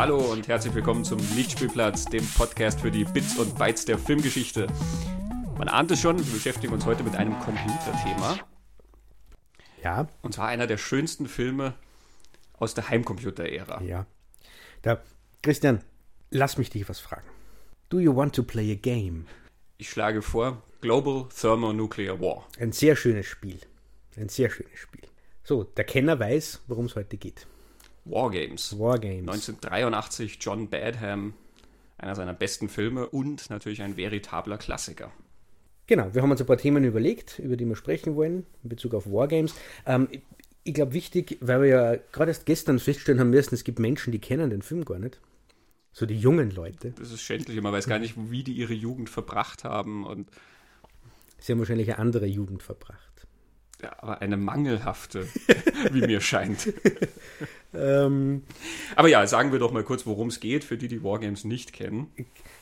Hallo und herzlich willkommen zum Lichtspielplatz, dem Podcast für die Bits und Bytes der Filmgeschichte. Man ahnt es schon, wir beschäftigen uns heute mit einem Computerthema. Ja. Und zwar einer der schönsten Filme aus der Heimcomputer-Ära. Ja. Da, Christian, lass mich dich was fragen. Do you want to play a game? Ich schlage vor Global Thermonuclear War. Ein sehr schönes Spiel. Ein sehr schönes Spiel. So, der Kenner weiß, worum es heute geht. Wargames. Wargames. 1983 John Badham, einer seiner besten Filme und natürlich ein veritabler Klassiker. Genau, wir haben uns ein paar Themen überlegt, über die wir sprechen wollen, in Bezug auf Wargames. Ähm, ich glaube, wichtig, weil wir ja gerade erst gestern feststellen haben müssen, es gibt Menschen, die kennen den Film gar nicht. So die jungen Leute. Das ist schändlich, man weiß gar nicht, wie die ihre Jugend verbracht haben und Sie haben wahrscheinlich eine andere Jugend verbracht. Aber eine mangelhafte, wie mir scheint. Ähm, Aber ja, sagen wir doch mal kurz, worum es geht, für die, die Wargames nicht kennen.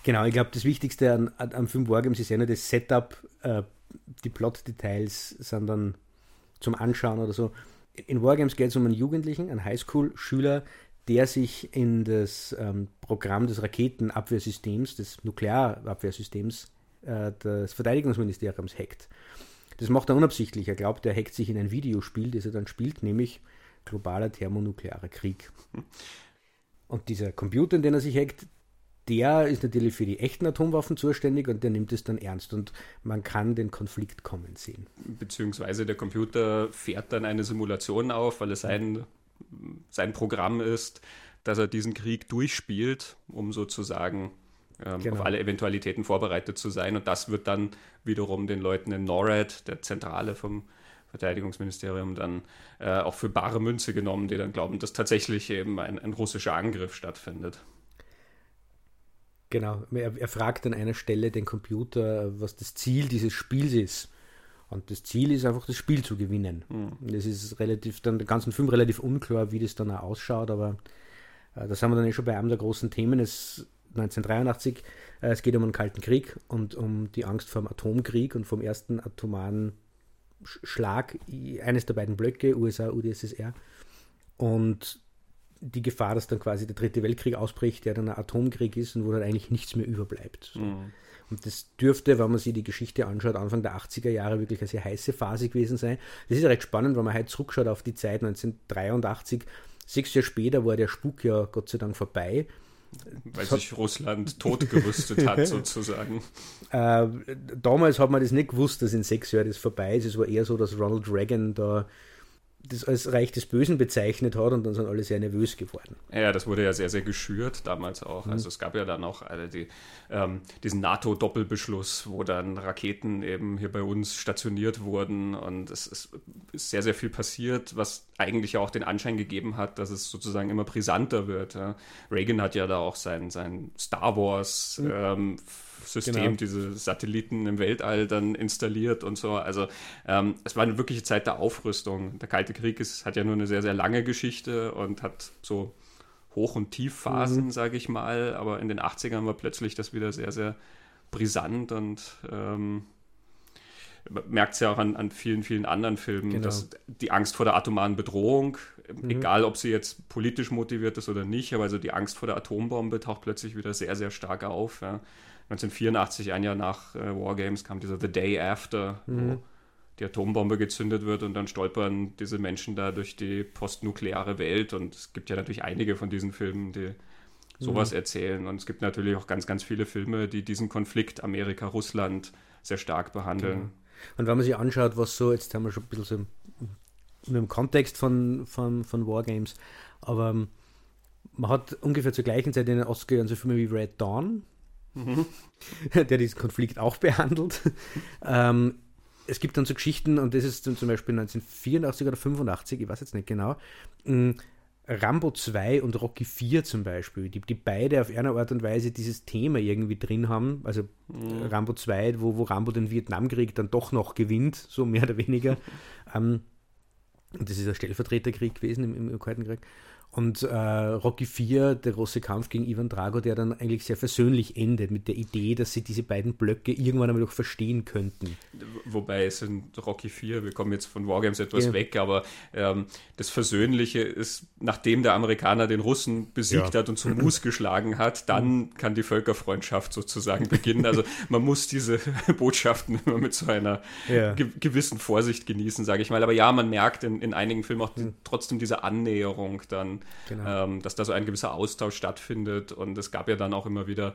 Genau, ich glaube, das Wichtigste an, an, am Film Wargames ist ja nicht das Setup, äh, die Plot-Details sind dann zum Anschauen oder so. In Wargames geht es um einen Jugendlichen, einen Highschool-Schüler, der sich in das ähm, Programm des Raketenabwehrsystems, des Nuklearabwehrsystems äh, des Verteidigungsministeriums hackt. Das macht er unabsichtlich. Er glaubt, er hackt sich in ein Videospiel, das er dann spielt, nämlich globaler thermonuklearer Krieg. Und dieser Computer, in den er sich hackt, der ist natürlich für die echten Atomwaffen zuständig und der nimmt es dann ernst und man kann den Konflikt kommen sehen. Beziehungsweise der Computer fährt dann eine Simulation auf, weil es sein, sein Programm ist, dass er diesen Krieg durchspielt, um sozusagen ähm, Genau. auf alle Eventualitäten vorbereitet zu sein. Und das wird dann wiederum den Leuten in NORAD, der Zentrale vom Verteidigungsministerium, dann äh, auch für bare Münze genommen, die dann glauben, dass tatsächlich eben ein, ein russischer Angriff stattfindet. Genau, er, er fragt an einer Stelle den Computer, was das Ziel dieses Spiels ist. Und das Ziel ist einfach, das Spiel zu gewinnen. Das ist relativ, dann den ganzen Film relativ unklar, wie das dann auch ausschaut, aber äh, da sind wir dann eh schon bei einem der großen Themen. Es 1983, äh, es geht um einen Kalten Krieg und um die Angst vor dem Atomkrieg und vom ersten atomaren Sch- Schlag eines der beiden Blöcke, USA, UdSSR. Und die Gefahr, dass dann quasi der dritte Weltkrieg ausbricht, der dann ein Atomkrieg ist und wo dann eigentlich nichts mehr überbleibt. So. Und das dürfte, wenn man sich die Geschichte anschaut, Anfang der 80er Jahre wirklich eine sehr heiße Phase gewesen sein. Das ist ja recht spannend, wenn man heute zurückschaut auf die Zeit 1983. Sechs Jahre später war der Spuk ja Gott sei Dank vorbei. Weil sich Russland totgerüstet hat, sozusagen. Äh, damals hat man das nicht gewusst, dass in sechs Jahren das vorbei ist. Es war eher so, dass Ronald Reagan da das als Reich des Bösen bezeichnet hat und dann sind alle sehr nervös geworden. Ja, das wurde ja sehr, sehr geschürt damals auch. Also es gab ja dann auch äh, die, ähm, diesen NATO-Doppelbeschluss, wo dann Raketen eben hier bei uns stationiert wurden und es, es ist sehr, sehr viel passiert, was eigentlich auch den Anschein gegeben hat, dass es sozusagen immer brisanter wird. Ja. Reagan hat ja da auch sein, sein Star Wars ähm, System, Genau. diese Satelliten im Weltall dann installiert und so. Also ähm, es war eine wirkliche Zeit der Aufrüstung. Der Kalte Krieg ist, hat ja nur eine sehr, sehr lange Geschichte und hat so Hoch- und Tiefphasen, sage ich mal. Aber in den 80ern war plötzlich das wieder sehr, sehr brisant und ähm, man merkt es ja auch an, an vielen, vielen anderen Filmen, Genau. dass die Angst vor der atomaren Bedrohung, egal ob sie jetzt politisch motiviert ist oder nicht, aber also die Angst vor der Atombombe taucht plötzlich wieder sehr, sehr stark auf. Ja. 1984, ein Jahr nach äh, Wargames, kam dieser The Day After, wo die Atombombe gezündet wird und dann stolpern diese Menschen da durch die postnukleare Welt. Und es gibt ja natürlich einige von diesen Filmen, die sowas erzählen. Und es gibt natürlich auch ganz, ganz viele Filme, die diesen Konflikt Amerika-Russland sehr stark behandeln. Und wenn man sich anschaut, was so, jetzt haben wir schon ein bisschen so im, im Kontext von, von, von Wargames, aber ähm, man hat ungefähr zur gleichen Zeit in den 80er Jahren so Filme wie Red Dawn, der diesen Konflikt auch behandelt. ähm, es gibt dann so Geschichten, und das ist zum Beispiel 1984 oder 85, ich weiß jetzt nicht genau, mh, Rambo 2 und Rocky 4 zum Beispiel, die, die beide auf eine Art und Weise dieses Thema irgendwie drin haben. Also äh, Rambo 2, wo, wo Rambo den Vietnamkrieg dann doch noch gewinnt, so mehr oder weniger. ähm, und das ist ein Stellvertreterkrieg gewesen im, im Kalten Krieg. Und äh, Rocky 4, der große Kampf gegen Ivan Drago, der dann eigentlich sehr versöhnlich endet, mit der Idee, dass sie diese beiden Blöcke irgendwann einmal doch verstehen könnten. Wobei es in Rocky 4, wir kommen jetzt von Wargames etwas ja. weg, aber ähm, das Versöhnliche ist, nachdem der Amerikaner den Russen besiegt ja. hat und zum Mus geschlagen hat, dann kann die Völkerfreundschaft sozusagen beginnen. Also man muss diese Botschaften immer mit so einer ja. ge gewissen Vorsicht genießen, sage ich mal. Aber ja, man merkt in, in einigen Filmen auch mhm. trotzdem diese Annäherung dann genau. ähm, dass da so ein gewisser Austausch stattfindet. Und es gab ja dann auch immer wieder,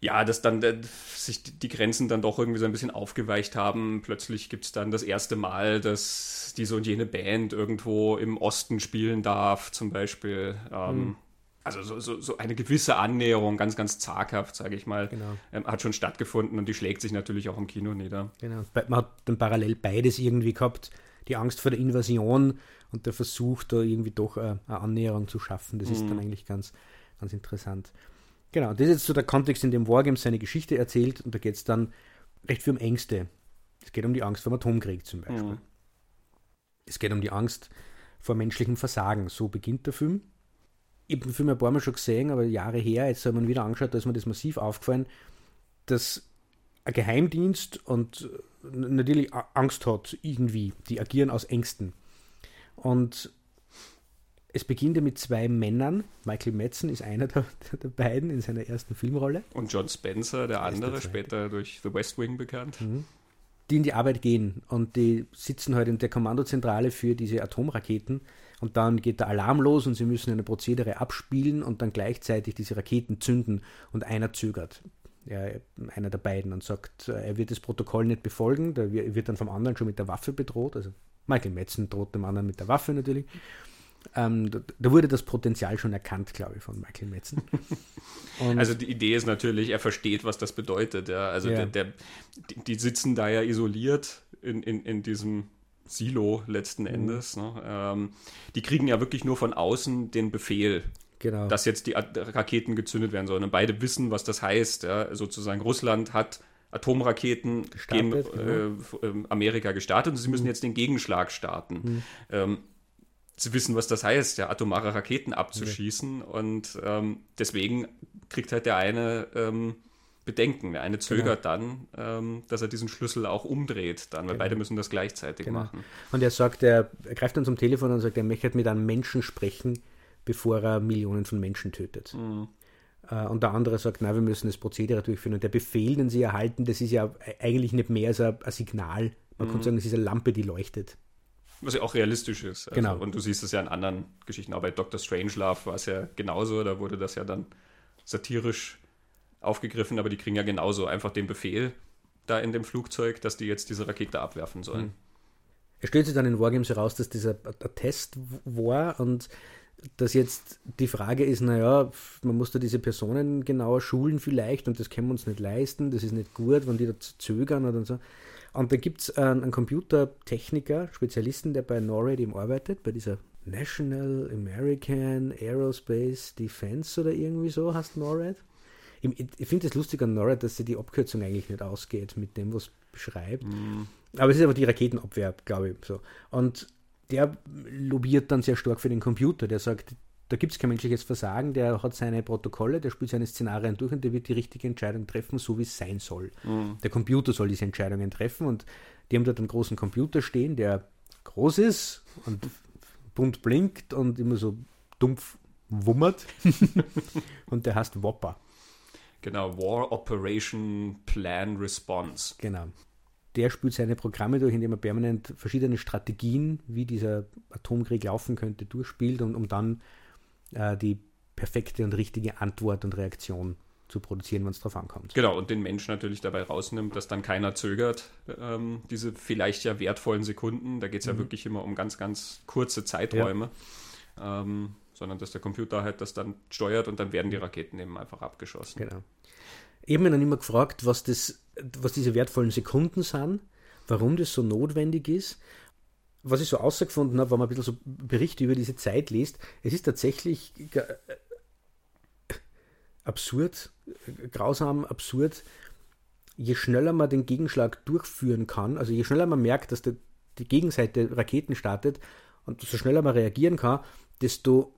ja, dass dann äh, sich die Grenzen dann doch irgendwie so ein bisschen aufgeweicht haben. Plötzlich gibt es dann das erste Mal, dass diese und jene Band irgendwo im Osten spielen darf, zum Beispiel. Ähm, mhm. Also so, so, so, eine gewisse Annäherung, ganz, ganz zaghaft, sage ich mal, genau. ähm, hat schon stattgefunden und die schlägt sich natürlich auch im Kino nieder. Genau, man hat dann parallel beides irgendwie gehabt. Die Angst vor der Invasion und der Versuch, da irgendwie doch eine, eine Annäherung zu schaffen. Das mhm. ist dann eigentlich ganz, ganz interessant. Genau, das ist jetzt so der Kontext, in dem Wargames seine Geschichte erzählt und da geht es dann recht viel um Ängste. Es geht um die Angst vor dem Atomkrieg zum Beispiel. Mhm. Es geht um die Angst vor menschlichem Versagen. So beginnt der Film. Ich habe den Film ein paar Mal schon gesehen, aber Jahre her, jetzt hat man wieder angeschaut, da ist mir das massiv aufgefallen, dass Geheimdienst und natürlich Angst hat, irgendwie. Die agieren aus Ängsten. Und es beginnt ja mit zwei Männern. Michael Madsen ist einer der, der, beiden in seiner ersten Filmrolle. Und John Spencer, der andere, später durch The West Wing bekannt. Mhm. Die in die Arbeit gehen und die sitzen halt in der Kommandozentrale für diese Atomraketen und dann geht der Alarm los und sie müssen eine Prozedere abspielen und dann gleichzeitig diese Raketen zünden und einer zögert. Ja, einer der beiden und sagt, er wird das Protokoll nicht befolgen, der wird dann vom anderen schon mit der Waffe bedroht, also Michael Metzen droht dem anderen mit der Waffe natürlich. Ähm, da, da, wurde das Potenzial schon erkannt, glaube ich, von Michael Metzen. Und also die Idee ist natürlich, er versteht, was das bedeutet. Ja. Also ja. Der, der, die sitzen da ja isoliert in, in, in diesem Silo letzten mhm. Endes. Ne? Ähm, die kriegen ja wirklich nur von außen den Befehl, genau. dass jetzt die Raketen gezündet werden sollen. Und beide wissen, was das heißt. Ja. Sozusagen Russland hat Atomraketen gegen äh, äh, Amerika gestartet und sie müssen mhm. jetzt den Gegenschlag starten. Mhm. Ähm, sie wissen, was das heißt, ja, atomare Raketen abzuschießen ja. und ähm, deswegen kriegt halt der eine ähm, Bedenken. Der eine zögert genau. dann, ähm, dass er diesen Schlüssel auch umdreht, dann, weil genau. beide müssen das gleichzeitig genau. machen. Und er sagt, er, er, greift dann zum Telefon und sagt, er möchte mit einem Menschen sprechen, bevor er Millionen von Menschen tötet. Mhm. Äh, und der andere sagt, na, wir müssen das Prozedere durchführen. Und der Befehl, den sie erhalten, das ist ja eigentlich nicht mehr als ein, ein Signal. Man mhm. kann sagen, es ist eine Lampe, die leuchtet. Was ja auch realistisch ist. Also, genau. Und du siehst es ja in anderen Geschichten. Auch bei Dr. Strangelove war es ja genauso. Da wurde das ja dann satirisch aufgegriffen, aber die kriegen ja genauso einfach den Befehl da in dem Flugzeug, dass die jetzt diese Rakete abwerfen sollen. Mhm. Er stellt sich dann in Wargames heraus, dass dieser Test war und dass jetzt die Frage ist, naja, man muss da diese Personen genauer schulen vielleicht und das können wir uns nicht leisten, das ist nicht gut, wenn die da zögern oder so. Und da gibt es einen, einen, Computertechniker, Spezialisten, der bei NORAD eben arbeitet, bei dieser National American Aerospace Defense oder irgendwie so heißt NORAD. Ich, ich finde es lustig an NORAD, dass sie die Abkürzung eigentlich nicht ausgeht mit dem, was beschreibt. Mm. Aber es ist aber die Raketenabwehr, glaube ich. So. Und der lobbyiert dann sehr stark für den Computer. Der sagt, da gibt es kein menschliches Versagen, der hat seine Protokolle, der spielt seine Szenarien durch und der wird die richtige Entscheidung treffen, so wie es sein soll. Mhm. Der Computer soll diese Entscheidungen treffen und die haben dort einen großen Computer stehen, der groß ist und bunt blinkt und immer so dumpf wummert. und der heißt Whopper. Genau, War Operation Plan Response. Genau der spielt seine Programme durch, indem er permanent verschiedene Strategien, wie dieser Atomkrieg laufen könnte, durchspielt, und, um dann äh, die perfekte und richtige Antwort und Reaktion zu produzieren, wenn es darauf ankommt. Genau, und den Menschen natürlich dabei rausnimmt, dass dann keiner zögert, ähm, diese vielleicht ja wertvollen Sekunden. Da geht es ja mhm. wirklich immer um ganz, ganz kurze Zeiträume. Ja. Ähm, sondern dass der Computer halt das dann steuert und dann werden die Raketen eben einfach abgeschossen. Genau. Mich dann immer gefragt, was, das, was diese wertvollen Sekunden sind, warum das so notwendig ist. Was ich so außergefunden habe, wenn man ein bisschen so Berichte über diese Zeit liest, es ist tatsächlich äh, absurd, grausam, absurd, je schneller man den Gegenschlag durchführen kann, also je schneller man merkt, dass der, die Gegenseite Raketen startet und so schneller man reagieren kann, desto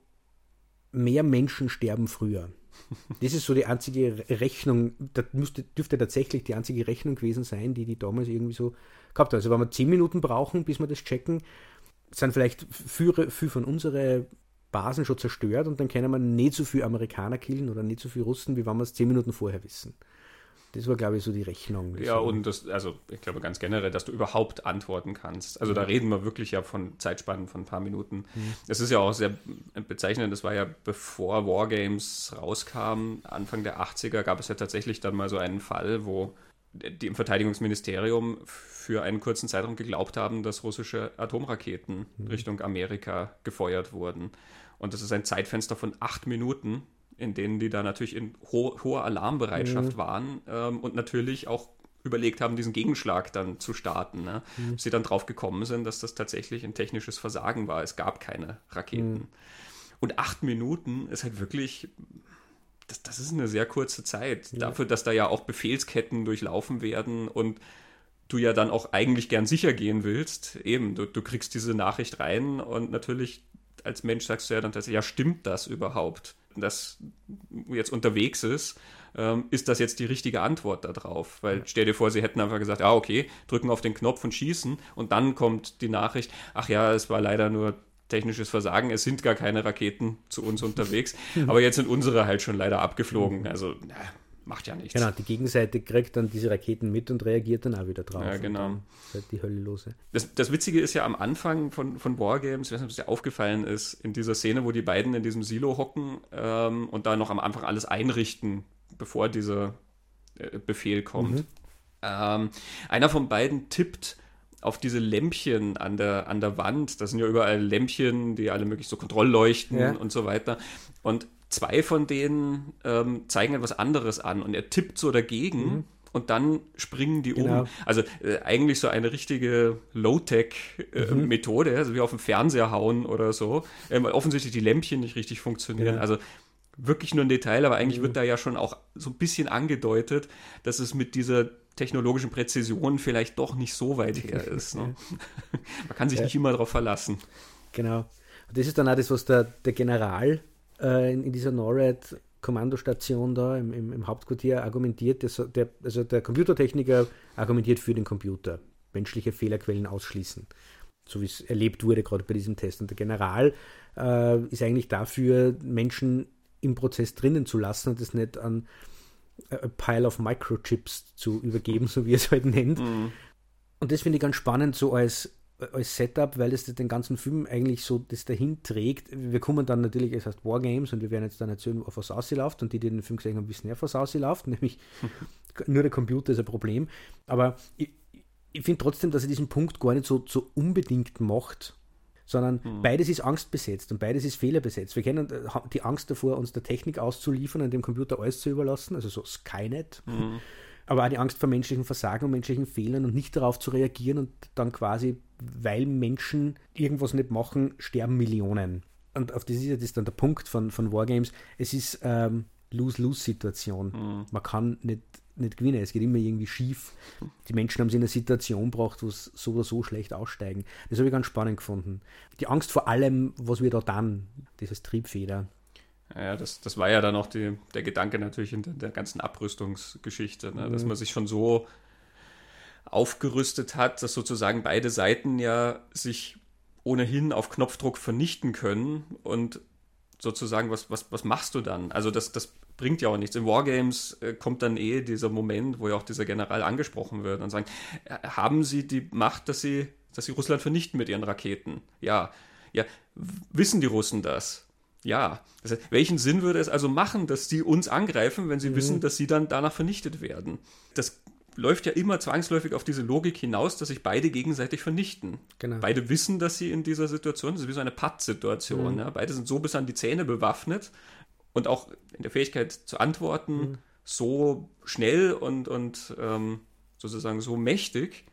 mehr Menschen sterben früher. Das ist so die einzige Rechnung, das müsste, dürfte tatsächlich die einzige Rechnung gewesen sein, die die damals irgendwie so gehabt haben. Also wenn wir zehn Minuten brauchen, bis wir das checken, sind vielleicht viele, viele von unseren Basen schon zerstört und dann können wir nicht so viele Amerikaner killen oder nicht so viele Russen, wie wenn wir es zehn Minuten vorher wissen. Das war, glaube ich, so die Rechnung. Ja, und das, also ich glaube ganz generell, dass du überhaupt antworten kannst. Also da reden wir wirklich ja von Zeitspannen von ein paar Minuten. Mhm. Es ist ja auch sehr bezeichnend, das war ja bevor Wargames rauskam, Anfang der 80er, gab es ja tatsächlich dann mal so einen Fall, wo die im Verteidigungsministerium für einen kurzen Zeitraum geglaubt haben, dass russische Atomraketen mhm. Richtung Amerika gefeuert wurden. Und das ist ein Zeitfenster von acht Minuten, in denen die da natürlich in ho hoher Alarmbereitschaft mhm. waren ähm, und natürlich auch überlegt haben, diesen Gegenschlag dann zu starten. Ne? Mhm. Bis sie dann drauf gekommen sind, dass das tatsächlich ein technisches Versagen war. Es gab keine Raketen. Mhm. Und acht Minuten ist halt wirklich, das, das ist eine sehr kurze Zeit. Ja. Dafür, dass da ja auch Befehlsketten durchlaufen werden und du ja dann auch eigentlich gern sicher gehen willst. Eben, du, du kriegst diese Nachricht rein und natürlich als Mensch sagst du ja dann tatsächlich, ja, stimmt das überhaupt? Das jetzt unterwegs ist, ähm, ist das jetzt die richtige Antwort darauf? Weil stell dir vor, sie hätten einfach gesagt, ja, okay, drücken auf den Knopf und schießen und dann kommt die Nachricht, ach ja, es war leider nur technisches Versagen, es sind gar keine Raketen zu uns unterwegs, aber jetzt sind unsere halt schon leider abgeflogen. Also, na, macht ja nichts. Genau, die Gegenseite kriegt dann diese Raketen mit und reagiert dann auch wieder drauf. Ja, genau. halt die Hölle lose. Das, das Witzige ist ja am Anfang von, von Wargames, ich weiß nicht, ob es dir aufgefallen ist, in dieser Szene, wo die beiden in diesem Silo hocken ähm, und da noch am Anfang alles einrichten, bevor dieser äh, Befehl kommt. Mhm. Ähm, einer von beiden tippt auf diese Lämpchen an der, an der Wand. Das sind ja überall Lämpchen, die alle möglich so Kontrollleuchten ja. und so weiter. Und zwei von denen ähm, zeigen etwas anderes an und er tippt so dagegen. Mhm. Und dann springen die genau. um. Also äh, eigentlich so eine richtige Low-Tech-Methode, äh, mhm. also wie auf dem Fernseher hauen oder so. Ähm, offensichtlich die Lämpchen nicht richtig funktionieren. Ja. Also wirklich nur ein Detail, aber eigentlich mhm. wird da ja schon auch so ein bisschen angedeutet, dass es mit dieser technologischen Präzision vielleicht doch nicht so weit her ist. Ne? Man kann sich ja. nicht immer darauf verlassen. Genau. Und das ist dann auch das, was der, der General äh, in, in, dieser NORAD Kommandostation da im, im, im Hauptquartier argumentiert, dass der, also der Computertechniker argumentiert für den Computer, menschliche Fehlerquellen ausschließen, so wie es erlebt wurde gerade bei diesem Test. Und der General äh, ist eigentlich dafür, Menschen im Prozess drinnen zu lassen und das nicht an a Pile of Microchips zu übergeben, so wie er es halt nennt. Mhm. Und das finde ich ganz spannend, so als als Setup, weil es den ganzen Film eigentlich so das dahin trägt. Wir kommen dann natürlich, es heißt Wargames und wir werden jetzt dann erzählen, auf was ausläuft und die, die den Film gesehen haben, wissen ja, was ausläuft, nämlich nur der Computer ist ein Problem. Aber ich, ich finde trotzdem, dass er diesen Punkt gar nicht so, so unbedingt macht, sondern mhm. beides ist angstbesetzt und beides ist fehlerbesetzt. Wir kennen äh, die Angst davor, uns der Technik auszuliefern und dem Computer alles zu überlassen, also so Skynet. Mhm aber auch die Angst vor menschlichen Versagen und menschlichen Fehlern und nicht darauf zu reagieren und dann quasi, weil Menschen irgendwas nicht machen, sterben Millionen. Und auf das ist ja das dann der Punkt von, von Wargames. Es ist ähm, Lose-Lose-Situation. Mhm. Man kann nicht, nicht gewinnen. Es geht immer irgendwie schief. Die Menschen haben sich in eine Situation gebracht, wo es so oder so schlecht aussteigen. Das habe ich ganz spannend gefunden. Die Angst vor allem, was wir da dann, dieses Triebfeder. Ja, das, das war ja dann auch die, der Gedanke natürlich in der, der ganzen Abrüstungsgeschichte, ne? mhm. dass man sich schon so aufgerüstet hat, dass sozusagen beide Seiten ja sich ohnehin auf Knopfdruck vernichten können und sozusagen, was, was, was machst du dann? Also das, das bringt ja auch nichts. In Wargames äh, kommt dann eh dieser Moment, wo ja auch dieser General angesprochen wird und sagen, äh, haben sie die Macht, dass sie, dass sie Russland vernichten mit ihren Raketen? Ja. Ja, wissen die Russen das? Ja, das heißt, welchen Sinn würde es also machen, dass sie uns angreifen, wenn sie mhm. wissen, dass sie dann danach vernichtet werden? Das läuft ja immer zwangsläufig auf diese Logik hinaus, dass sich beide gegenseitig vernichten. Genau. Beide wissen, dass sie in dieser Situation, das ist wie so eine Patt-Situation. Mhm. Ja? Beide sind so bis an die Zähne bewaffnet und auch in der Fähigkeit zu antworten mhm. so schnell und, und ähm, sozusagen so mächtig,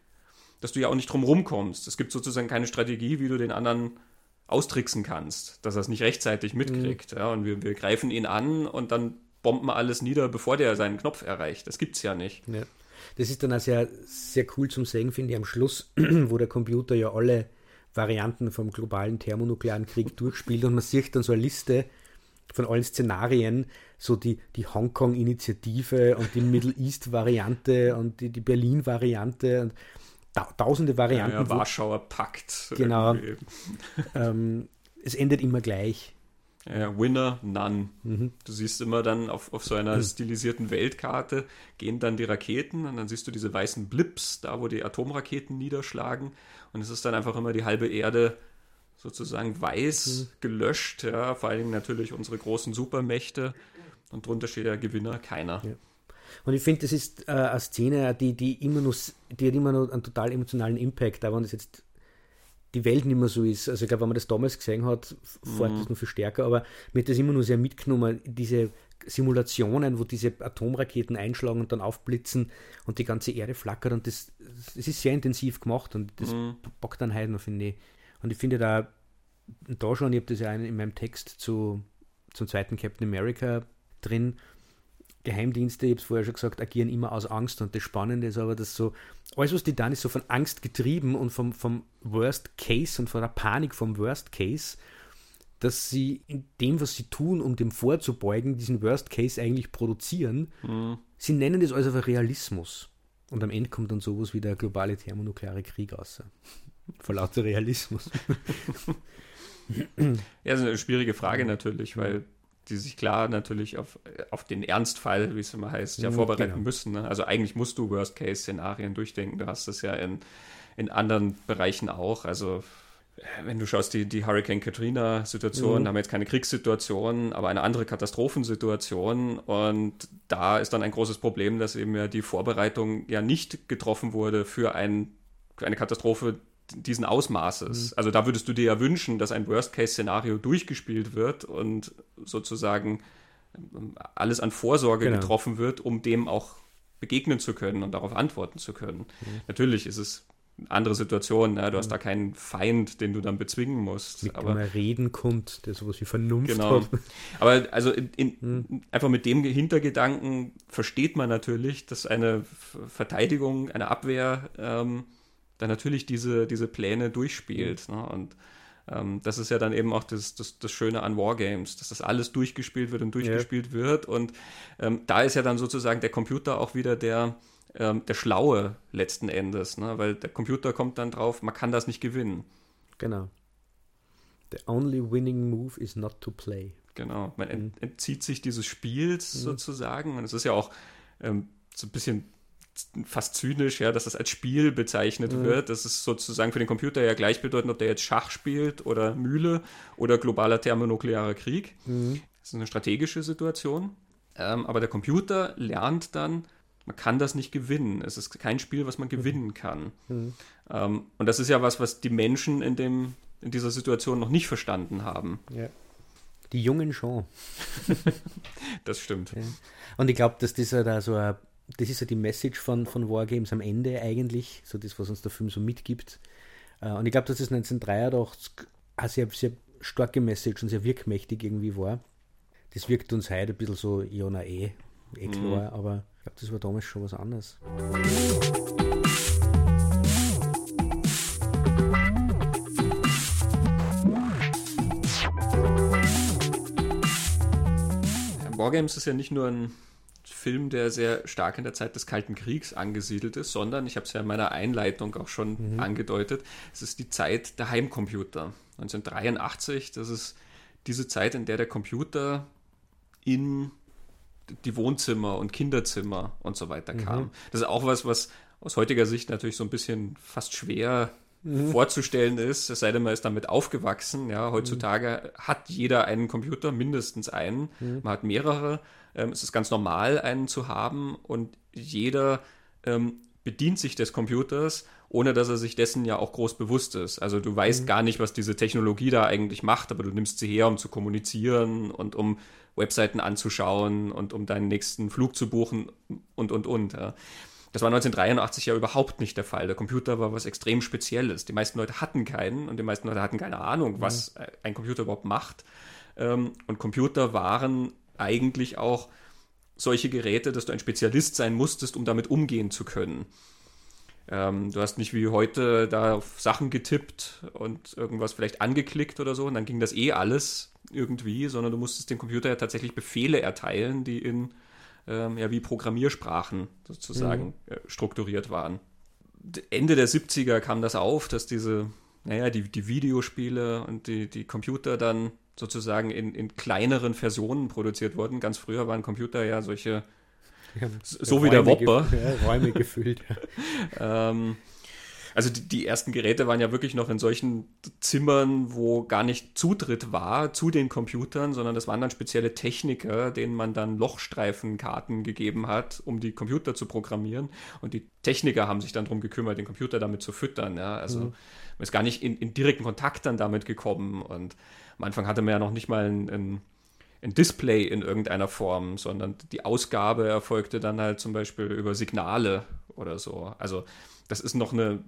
dass du ja auch nicht drum rumkommst. Es gibt sozusagen keine Strategie, wie du den anderen austricksen kannst, dass er es nicht rechtzeitig mitkriegt. Mhm. Ja, und wir, wir greifen ihn an und dann bomben wir alles nieder, bevor der seinen Knopf erreicht. Das gibt es ja nicht. Ja. Das ist dann auch sehr, sehr cool zum Sehen, finde ich, am Schluss, wo der Computer ja alle Varianten vom globalen thermonuklearen Krieg durchspielt und man sieht dann so eine Liste von allen Szenarien so die, die Hongkong-Initiative und die Middle East-Variante und die, die Berlin-Variante und tausende Varianten. Ja, ja, Warschauer Pakt. Genau. Ähm, es endet immer gleich. Ja, Winner, none. Mhm. Du siehst immer dann auf, auf so einer mhm. stilisierten Weltkarte, gehen dann die Raketen und dann siehst du diese weißen Blips, da wo die Atomraketen niederschlagen. Und es ist dann einfach immer die halbe Erde sozusagen weiß mhm. gelöscht. Ja, vor allen Dingen natürlich unsere großen Supermächte. Und drunter steht der Gewinner, keiner. Ja. Und ich finde, das ist äh, eine Szene, die, die immer noch, die hat immer noch einen total emotionalen Impact, auch wenn das jetzt die Welt nicht mehr so ist. Also ich glaube, wenn man das damals gesehen hat, fährt mhm. das noch viel stärker, aber mir hat das immer nur sehr mitgenommen, diese Simulationen, wo diese Atomraketen einschlagen und dann aufblitzen und die ganze Erde flackert und das, das ist sehr intensiv gemacht und das mhm. packt dann heute noch, finde ich. Und ich finde da, da schon, ich habe das ja in meinem Text zu, zum zweiten Captain America drin, Geheimdienste, ich habe es vorher schon gesagt, agieren immer aus Angst. Und das Spannende ist aber, dass so, alles, was die dann ist so von Angst getrieben und vom, vom Worst Case und von der Panik vom Worst Case, dass sie in dem, was sie tun, um dem vorzubeugen, diesen Worst Case eigentlich produzieren. Mhm. Sie nennen das also Realismus. Und am Ende kommt dann sowas wie der globale thermonukleare Krieg aus. Vor lauter Realismus. ja, das ist eine schwierige Frage natürlich, weil die sich klar natürlich auf, auf den Ernstfall, wie es immer heißt, ja mhm, vorbereiten genau. müssen. Ne? Also eigentlich musst du Worst-Case-Szenarien durchdenken. Du hast das ja in, in anderen Bereichen auch. Also wenn du schaust, die, die Hurricane Katrina-Situation, mhm. haben wir jetzt keine Kriegssituation, aber eine andere Katastrophensituation. Und da ist dann ein großes Problem, dass eben ja die Vorbereitung ja nicht getroffen wurde für, ein, für eine Katastrophe, diesen Ausmaßes. Mhm. Also da würdest du dir ja wünschen, dass ein Worst-Case-Szenario durchgespielt wird und sozusagen ähm, alles an Vorsorge genau. getroffen wird, um dem auch begegnen zu können und darauf antworten zu können. Mhm. Natürlich ist es eine andere Situation, ne? du hast mhm. da keinen Feind, den du dann bezwingen musst. Mit aber dem reden kommt, der sowas wie Vernunft genau. hat. Aber also in, in, mhm. einfach mit dem Hintergedanken versteht man natürlich, dass eine Verteidigung, eine Abwehr ähm, dann natürlich diese, diese Pläne durchspielt. Mhm. Ne? Und ähm, das ist ja dann eben auch das, das, das Schöne an Wargames, dass das alles durchgespielt wird und durchgespielt ja. wird. Und ähm, da ist ja dann sozusagen der Computer auch wieder der, ähm, der Schlaue letzten Endes, ne? weil der Computer kommt dann drauf, man kann das nicht gewinnen. Genau. The only winning move is not to play. Genau, man mhm. entzieht sich dieses Spiels mhm. sozusagen. Und es ist ja auch ähm, so ein bisschen fast zynisch, ja, dass das als Spiel bezeichnet mhm. wird. Das ist sozusagen für den Computer ja gleichbedeutend, ob der jetzt Schach spielt oder Mühle oder globaler thermonuklearer Krieg. Mhm. Das ist eine strategische Situation. Ähm, aber der Computer lernt dann, man kann das nicht gewinnen. Es ist kein Spiel, was man gewinnen mhm. kann. Mhm. Ähm, und das ist ja was, was die Menschen in, dem, in dieser Situation noch nicht verstanden haben. Ja. Die Jungen schon. das stimmt. Ja. Und ich glaube, dass das halt auch so ein das ist ja die Message von, von Wargames am Ende eigentlich, so das, was uns der Film so mitgibt. Äh, und ich glaube, dass es 1983 eine sehr, sehr starke Message und sehr wirkmächtig irgendwie war. Das wirkt uns heute ein bisschen so, ja, na eh, eh klar, mhm. aber ich glaube, das war damals schon was anderes. Wargames ist ja nicht nur ein Film, der sehr stark in der Zeit des Kalten Kriegs angesiedelt ist, sondern, ich habe es ja in meiner Einleitung auch schon mhm. angedeutet, es ist die Zeit der Heimcomputer. 1983, das ist diese Zeit, in der der Computer in die Wohnzimmer und Kinderzimmer und so weiter kam. Mhm. Das ist auch was, was aus heutiger Sicht natürlich so ein bisschen fast schwer mhm. vorzustellen ist, es sei denn, man ist damit aufgewachsen. Ja, heutzutage mhm. hat jeder einen Computer, mindestens einen. Mhm. Man hat mehrere. Ähm, es ist ganz normal, einen zu haben und jeder ähm, bedient sich des Computers, ohne dass er sich dessen ja auch groß bewusst ist. Also du weißt mhm. gar nicht, was diese Technologie da eigentlich macht, aber du nimmst sie her, um zu kommunizieren und um Webseiten anzuschauen und um deinen nächsten Flug zu buchen und, und, und. Ja. Das war 1983 ja überhaupt nicht der Fall. Der Computer war was extrem Spezielles. Die meisten Leute hatten keinen und die meisten Leute hatten keine Ahnung, was mhm. ein Computer überhaupt macht. Ähm, und Computer waren eigentlich auch solche Geräte, dass du ein Spezialist sein musstest, um damit umgehen zu können. Ähm, du hast nicht wie heute da auf Sachen getippt und irgendwas vielleicht angeklickt oder so und dann ging das eh alles irgendwie, sondern du musstest dem Computer ja tatsächlich Befehle erteilen, die in ähm, ja wie Programmiersprachen sozusagen mhm. äh, strukturiert waren. Ende der 70er kam das auf, dass diese, naja, die, die Videospiele und die, die Computer dann sozusagen in, in kleineren Versionen produziert wurden. Ganz früher waren Computer ja solche ja, so wie der Wopper. Ja, Räume gefüllt. ähm, also die, die, ersten Geräte waren ja wirklich noch in solchen Zimmern, wo gar nicht Zutritt war zu den Computern, sondern das waren dann spezielle Techniker, denen man dann Lochstreifenkarten gegeben hat, um die Computer zu programmieren. Und die Techniker haben sich dann darum gekümmert, den Computer damit zu füttern. Ja? Also mhm. man ist gar nicht in, in, direkten Kontakt dann damit gekommen. Und am Anfang hatte man ja noch nicht mal ein, ein ein Display in irgendeiner Form, sondern die Ausgabe erfolgte dann halt zum Beispiel über Signale oder so. Also das ist noch eine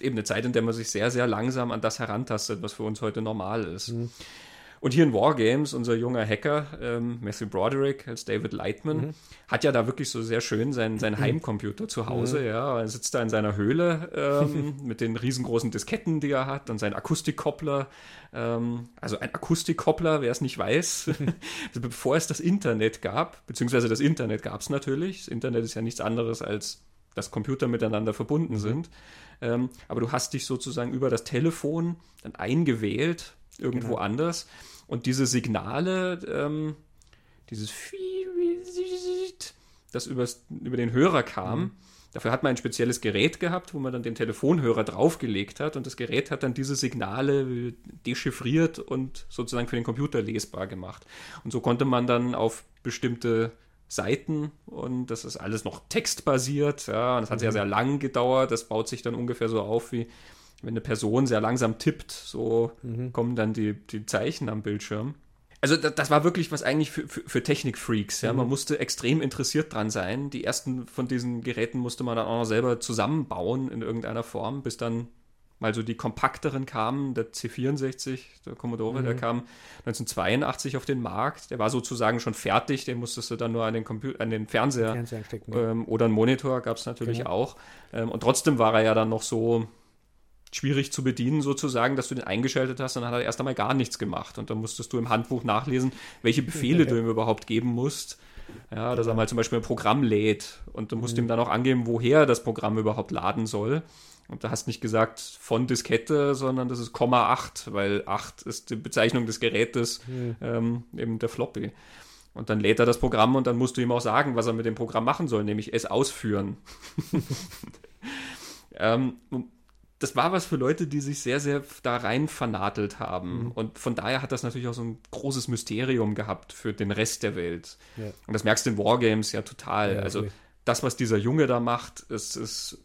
eben eine Zeit, in der man sich sehr, sehr langsam an das herantastet, was für uns heute normal ist. Mhm. Und hier in Wargames, unser junger Hacker, ähm, Matthew Broderick als David Lightman, mhm. hat ja da wirklich so sehr schön seinen, seinen. Heimcomputer zu Hause. Mhm. Ja, er sitzt da in seiner Höhle ähm, mit den riesengroßen Disketten, die er hat und seinen Akustikkoppler. Ähm, also ein Akustikkoppler, wer es nicht weiß, bevor es das Internet gab, beziehungsweise das Internet gab es natürlich. Das Internet ist ja nichts anderes als dass Computer miteinander verbunden mhm. sind. Ähm, aber du hast dich sozusagen über das Telefon dann eingewählt, irgendwo genau. anders. Und diese Signale, ähm, dieses das übers, über den Hörer kam, mhm. dafür hat man ein spezielles Gerät gehabt, wo man dann den Telefonhörer draufgelegt hat und das Gerät hat dann diese Signale dechiffriert und sozusagen für den Computer lesbar gemacht. Und so konnte man dann auf bestimmte Seiten und das ist alles noch textbasiert. Ja, und das hat mhm. sehr, sehr lang gedauert. Das baut sich dann ungefähr so auf wie wenn eine Person sehr langsam tippt, so mhm. kommen dann die, die Zeichen am Bildschirm. Also das, das war wirklich was eigentlich für, für, für Technikfreaks. Ja? Mhm. Man musste extrem interessiert dran sein. Die ersten von diesen Geräten musste man dann auch noch selber zusammenbauen in irgendeiner Form, bis dann mal so die kompakteren kamen. Der C64, der Commodore, mhm. der kam 1982 auf den Markt. Der war sozusagen schon fertig. Den musstest du dann nur an den, Computer, an den Fernseher, Fernseher ähm, oder einen Monitor gab es natürlich genau. auch. Ähm, und trotzdem war er ja dann noch so schwierig zu bedienen sozusagen, dass du den eingeschaltet hast, dann hat er erst einmal gar nichts gemacht und dann musstest du im Handbuch nachlesen, welche Befehle du ihm überhaupt geben musst. Ja, dass er mal zum Beispiel ein Programm lädt und du musst mhm. ihm dann auch angeben, woher das Programm überhaupt laden soll. Und da hast nicht gesagt von Diskette, sondern das ist Komma 8, weil 8 ist die Bezeichnung des Gerätes, mhm. ähm, eben der Floppy. Und dann lädt er das Programm und dann musst du ihm auch sagen, was er mit dem Programm machen soll, nämlich es ausführen. ähm, das war was für Leute, die sich sehr, sehr da rein vernatelt haben. Mhm. Und von daher hat das natürlich auch so ein großes Mysterium gehabt für den Rest der Welt. Ja. Und das merkst du in Wargames ja total. Ja, also das, was dieser Junge da macht, ist, ist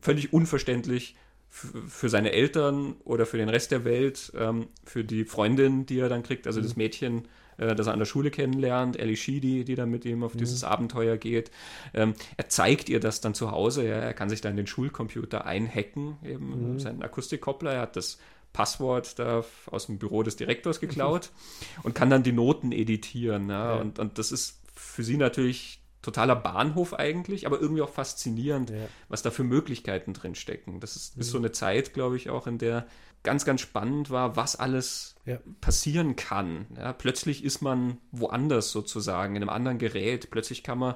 völlig unverständlich für seine Eltern oder für den Rest der Welt, ähm, für die Freundin, die er dann kriegt, also mhm. das Mädchen, äh, das er an der Schule kennenlernt, Ellie Sheedy, die dann mit ihm auf mhm. dieses Abenteuer geht. Ähm, er zeigt ihr das dann zu Hause, ja, er kann sich dann den Schulcomputer einhacken, eben mhm. seinen Akustikkoppler, er hat das Passwort da aus dem Büro des Direktors geklaut und kann dann die Noten editieren. Ja, ja. Und, und das ist für sie natürlich totaler Bahnhof eigentlich, aber irgendwie auch faszinierend, ja. was da für Möglichkeiten drin stecken. Das ist, ist so mhm. eine Zeit, glaube ich, auch in der ganz, ganz spannend war, was alles ja. passieren kann. Ja, plötzlich ist man woanders sozusagen, in einem anderen Gerät. Plötzlich kann man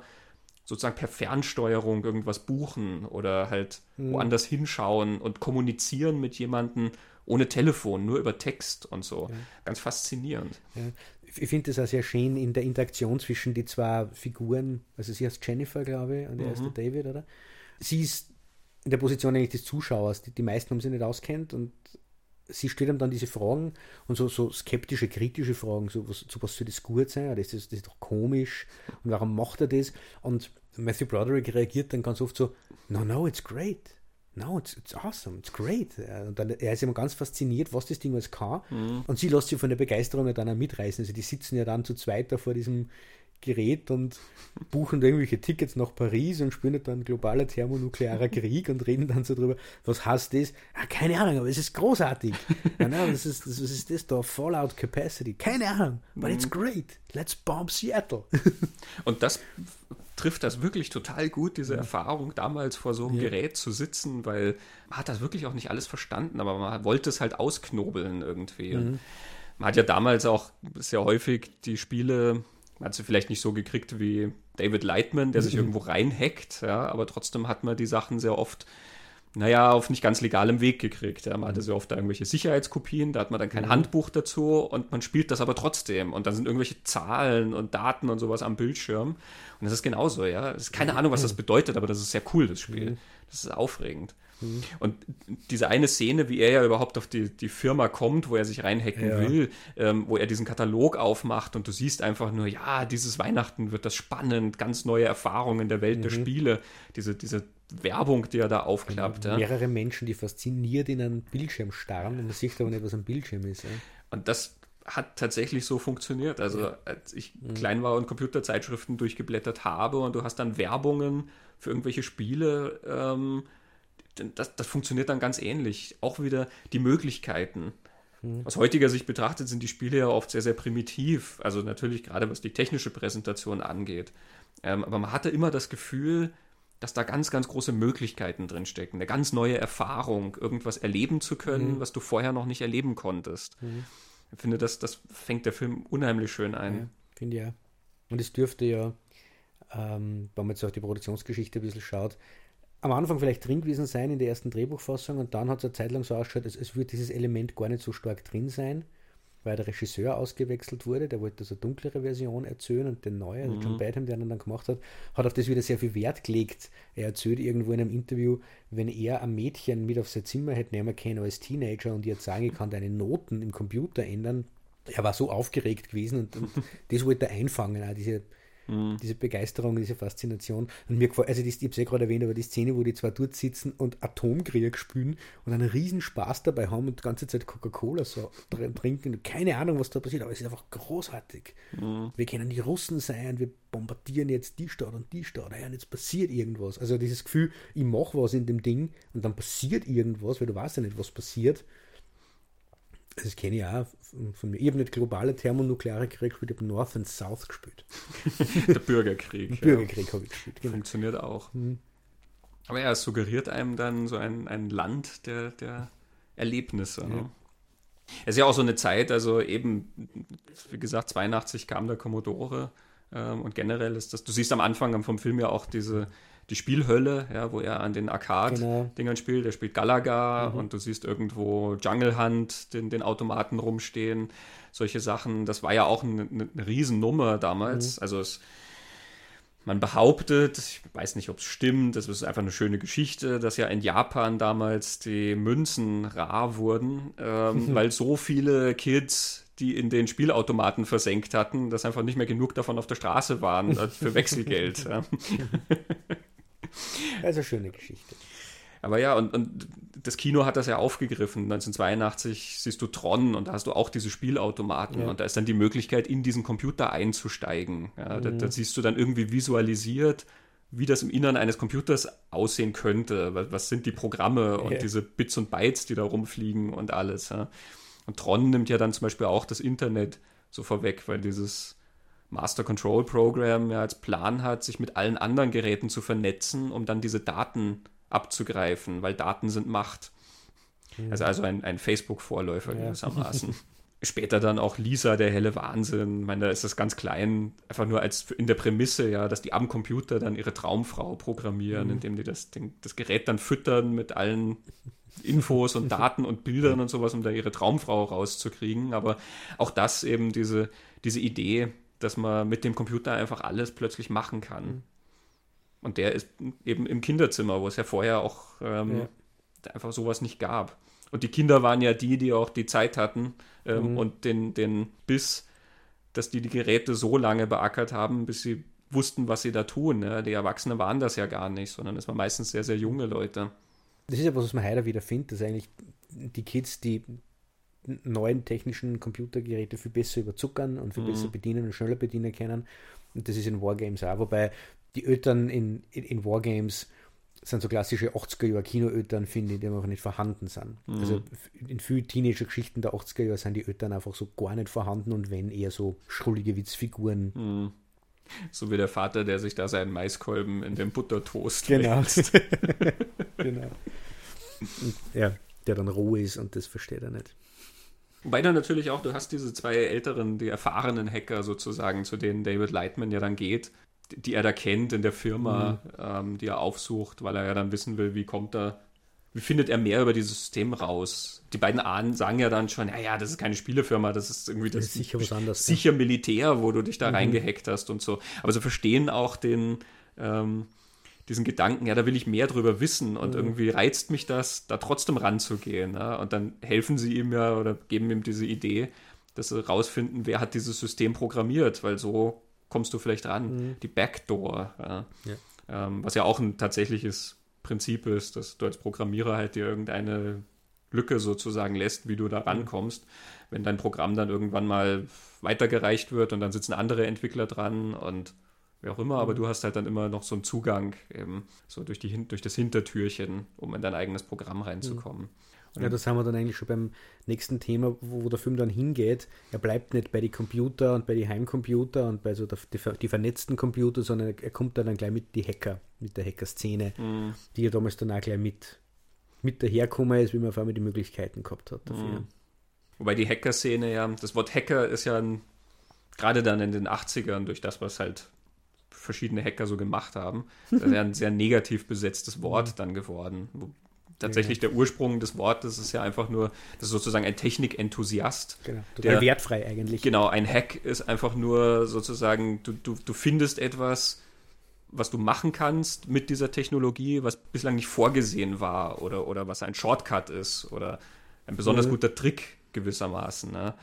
sozusagen per Fernsteuerung irgendwas buchen oder halt mhm. woanders hinschauen und kommunizieren mit jemandem ohne Telefon, nur über Text und so. Ja. Ganz faszinierend. Ja. Ich finde das auch sehr schön in der Interaktion zwischen die zwei Figuren. Also sie heißt Jennifer, glaube ich, und er mhm. ist der David, oder? Sie ist in der Position eigentlich des Zuschauers. Die, die meisten haben sie nicht auskennt und sie stellt ihm dann diese Fragen und so, so skeptische, kritische Fragen, so was, so was soll das gut sein, oder ist das, das ist doch komisch und warum macht er das? Und Matthew Broderick reagiert dann ganz oft so, no, no, it's great. No, it's, it's awesome, it's great. Und dann, er ist immer ganz fasziniert, was das Ding alles kann. Mhm. Und sie lässt sich von der Begeisterung dann auch mitreißen. Also die sitzen ja dann zu zweit da vor diesem Gerät und buchen irgendwelche Tickets nach Paris und spielen dann globaler thermonuklearer Krieg und reden dann so drüber, was heißt das? Ah, keine Ahnung, aber es ist großartig. ja, was ist, was ist das da? Fallout Capacity. Keine Ahnung, but it's mhm. great. Let's bomb Seattle. und das trifft das wirklich total gut, diese Erfahrung, damals vor so einem ja. Gerät zu sitzen, weil man hat das wirklich auch nicht alles verstanden, aber man wollte es halt ausknobeln irgendwie. Mhm. Man hat ja damals auch sehr häufig die Spiele, hat sie vielleicht nicht so gekriegt wie David Lightman, der sich mhm. irgendwo reinhackt, ja, aber trotzdem hat man die Sachen sehr oft naja, auf nicht ganz legalem Weg gekriegt. Ja. Man hatte sehr oft da irgendwelche Sicherheitskopien, da hat man dann kein mhm. Handbuch dazu und man spielt das aber trotzdem. Und dann sind irgendwelche Zahlen und Daten und sowas am Bildschirm. Und das ist genauso, ja. Es ist keine Ahnung, was das bedeutet, aber das ist sehr cool, das Spiel. Mhm. Das ist aufregend. Mhm. Und diese eine Szene, wie er ja überhaupt auf die, die Firma kommt, wo er sich reinhacken ja. will, ähm, wo er diesen Katalog aufmacht und du siehst einfach nur, ja, dieses Weihnachten wird das spannend, ganz neue Erfahrungen in der Welt mhm. der Spiele, diese, diese Werbung, die er da aufklappt. Ja. Mehrere Menschen, die fasziniert in einen Bildschirm starren und man sieht aber nicht, was ein Bildschirm ist. Ja. Und das hat tatsächlich so funktioniert. Also als ich mhm. klein war und Computerzeitschriften durchgeblättert habe und du hast dann Werbungen für irgendwelche Spiele, ähm, das, das funktioniert dann ganz ähnlich. Auch wieder die Möglichkeiten. Mhm. Aus heutiger Sicht betrachtet sind die Spiele ja oft sehr, sehr primitiv. Also natürlich gerade was die technische Präsentation angeht. Ähm, aber man hatte immer das Gefühl, dass da ganz, ganz große Möglichkeiten drinstecken. Eine ganz neue Erfahrung, irgendwas erleben zu können, mhm. was du vorher noch nicht erleben konntest. Mhm. Ich finde, das, das fängt der Film unheimlich schön ein. Ja, finde ja. Und es dürfte ja, ähm, wenn man jetzt auf die Produktionsgeschichte ein bisschen schaut, am Anfang vielleicht drin gewesen sein in der ersten Drehbuchfassung und dann hat es eine Zeit lang so ausgeschaut, als, als würde dieses Element gar nicht so stark drin sein, weil der Regisseur ausgewechselt wurde, der wollte also eine dunklere Version erzählen und den neuen, also John mhm. Badham, der ihn dann gemacht hat, hat auf das wieder sehr viel Wert gelegt. Er erzählt irgendwo in einem Interview, wenn er ein Mädchen mit auf sein Zimmer hätte nehmen können als Teenager und ihr sagen, ich kann deine Noten im Computer ändern, er war so aufgeregt gewesen und, und das wollte er einfangen, auch diese Mhm. Diese Begeisterung, diese Faszination. Und mir gefällt, also das, ich habe es ja gerade erwähnt, aber die Szene, wo die zwei dort sitzen und Atomkrieg spielen und einen riesen Spaß dabei haben und die ganze Zeit Coca-Cola so trinken. Keine Ahnung, was da passiert, aber es ist einfach großartig. Mhm. Wir können die Russen sein, wir bombardieren jetzt die Stadt und die Stadt, ja, und jetzt passiert irgendwas. Also dieses Gefühl, ich mache was in dem Ding und dann passiert irgendwas, weil du weißt ja nicht, was passiert. Das kenne ich auch von mir. Ich habe nicht globale thermonukleare Krieg gespielt, ich habe North and South gespielt. Der Bürgerkrieg. Bürgerkrieg ja. habe ich gespielt. Genau. Funktioniert auch. Mhm. Aber ja, es suggeriert einem dann so ein, ein Land der, der Erlebnisse. Ne? Ja. Es ist ja auch so eine Zeit, also eben, wie gesagt, 82 kam der Commodore ähm, und generell ist das, du siehst am Anfang vom Film ja auch diese, die Spielhölle, ja, wo er an den Arcade-Dingern genau. spielt. Er spielt Galaga mhm. und du siehst irgendwo Jungle Hunt, den, den Automaten rumstehen, solche Sachen. Das war ja auch eine, eine Riesennummer damals. Mhm. Also es, man behauptet, ich weiß nicht, ob es stimmt, das ist einfach eine schöne Geschichte, dass ja in Japan damals die Münzen rar wurden, ähm, mhm. weil so viele Kids die in den Spielautomaten versenkt hatten, dass einfach nicht mehr genug davon auf der Straße waren äh, für Wechselgeld. Also eine schöne Geschichte. Aber ja, und, und das Kino hat das ja aufgegriffen. 1982 siehst du Tron und da hast du auch diese Spielautomaten ja. und da ist dann die Möglichkeit, in diesen Computer einzusteigen. Ja, mhm. da, da, siehst du dann irgendwie visualisiert, wie das im Innern eines Computers aussehen könnte. Was, was sind die Programme und ja. diese Bits und Bytes, die da rumfliegen und alles. Und Tron nimmt ja dann zum Beispiel auch das Internet so vorweg, weil dieses Master Control Program ja als Plan hat, sich mit allen anderen Geräten zu vernetzen, um dann diese Daten abzugreifen, weil Daten sind Macht. Mhm. Also, also ein, ein Facebook-Vorläufer ja. gewissermaßen. Später dann auch Lisa, der helle Wahnsinn. Ich meine, da ist das ganz klein, einfach nur als in der Prämisse, ja, dass die am Computer dann ihre Traumfrau programmieren, mhm. indem die das, den, das Gerät dann füttern mit allen Infos und Daten und Bildern und sowas, um da ihre Traumfrau rauszukriegen. Aber auch das eben diese, diese Idee, dass man mit dem Computer einfach alles plötzlich machen kann. Mhm. Und der ist eben im Kinderzimmer, wo es ja vorher auch ähm, ja. einfach sowas nicht gab. Und die Kinder waren ja die, die auch die Zeit hatten ähm, mhm. und den, den Biss, dass die die Geräte so lange beackert haben, bis sie wussten, was sie da tun. Ne? Die Erwachsenen waren das ja gar nicht, sondern es waren meistens sehr, sehr junge Leute. Das ist ja was, was man heute wieder findet, dass eigentlich die Kids, die neuen technischen Computergeräte viel besser überzuckern und viel mhm. besser bedienen und schneller bedienen können. Und das ist in Wargames auch, wobei die Eltern in, in, in Wargames sind so klassische 80er Jahre Kinoeltern, finde ich, die einfach nicht vorhanden sind. Mhm. Also in vielen Teenager-Geschichten der 80er Jahre sind die Eltern einfach so gar nicht vorhanden und wenn eher so schrullige Witzfiguren. Mhm. So wie der Vater, der sich da seinen Maiskolben in den Buttertoast genau. genau. Und, ja, der dann roh ist und das versteht er nicht. Wobei dann natürlich auch, du hast diese zwei älteren, die erfahrenen Hacker sozusagen, zu denen David Lightman ja dann geht, die er da kennt in der Firma, mhm. ähm, die er aufsucht, weil er ja dann wissen will, wie kommt er, wie findet er mehr über dieses System raus. Die beiden Ahnen sagen ja dann schon, ja, ja, das ist keine Spielefirma, das ist irgendwie das, das ist sicher was anderes. Sicher Militär, wo du dich da mhm. reingehackt hast und so. Aber sie verstehen auch den, ähm, diesen Gedanken, ja, da will ich mehr drüber wissen und mhm. irgendwie reizt mich das, da trotzdem ranzugehen. Ja? Und dann helfen sie ihm ja oder geben ihm diese Idee, dass sie rausfinden, wer hat dieses System programmiert, weil so kommst du vielleicht ran. Mhm. Die Backdoor, ja. Ja. Ähm, was ja auch ein tatsächliches Prinzip ist, dass du als Programmierer halt dir irgendeine Lücke sozusagen lässt, wie du da mhm. rankommst. Wenn dein Programm dann irgendwann mal weitergereicht wird und dann sitzen andere Entwickler dran und wie auch immer, aber mhm. du hast halt dann immer noch so einen Zugang eben so durch, die, durch das Hintertürchen, um in dein eigenes Programm reinzukommen. Ja, das haben wir dann eigentlich schon beim nächsten Thema, wo, wo der Film dann hingeht. Er bleibt nicht bei den Computer und bei den Heimcomputer und bei so der, die, die, vernetzten Computer, sondern er kommt dann, gleich mit die Hacker, mit der Hacker-Szene, mhm. die ja damals dann auch gleich mit, mit daherkommen ist, wie man auf einmal die Möglichkeiten gehabt hat dafür. Mhm. Wobei die Hacker-Szene ja, das Wort Hacker ist ja ein, gerade dann in den 80ern durch das, was halt verschiedene Hacker so gemacht haben, das ist ja ein sehr negativ besetztes Wort mhm. dann geworden tatsächlich der Ursprung des Wortes ist ja einfach nur, das ist sozusagen ein Technikenthusiast. Genau, total der, wertfrei eigentlich. Genau, ein Hack ist einfach nur sozusagen, du, du, du findest etwas, was du machen kannst mit dieser Technologie, was bislang nicht vorgesehen war oder, oder was ein Shortcut ist oder ein besonders mhm. guter Trick gewissermaßen. Ne?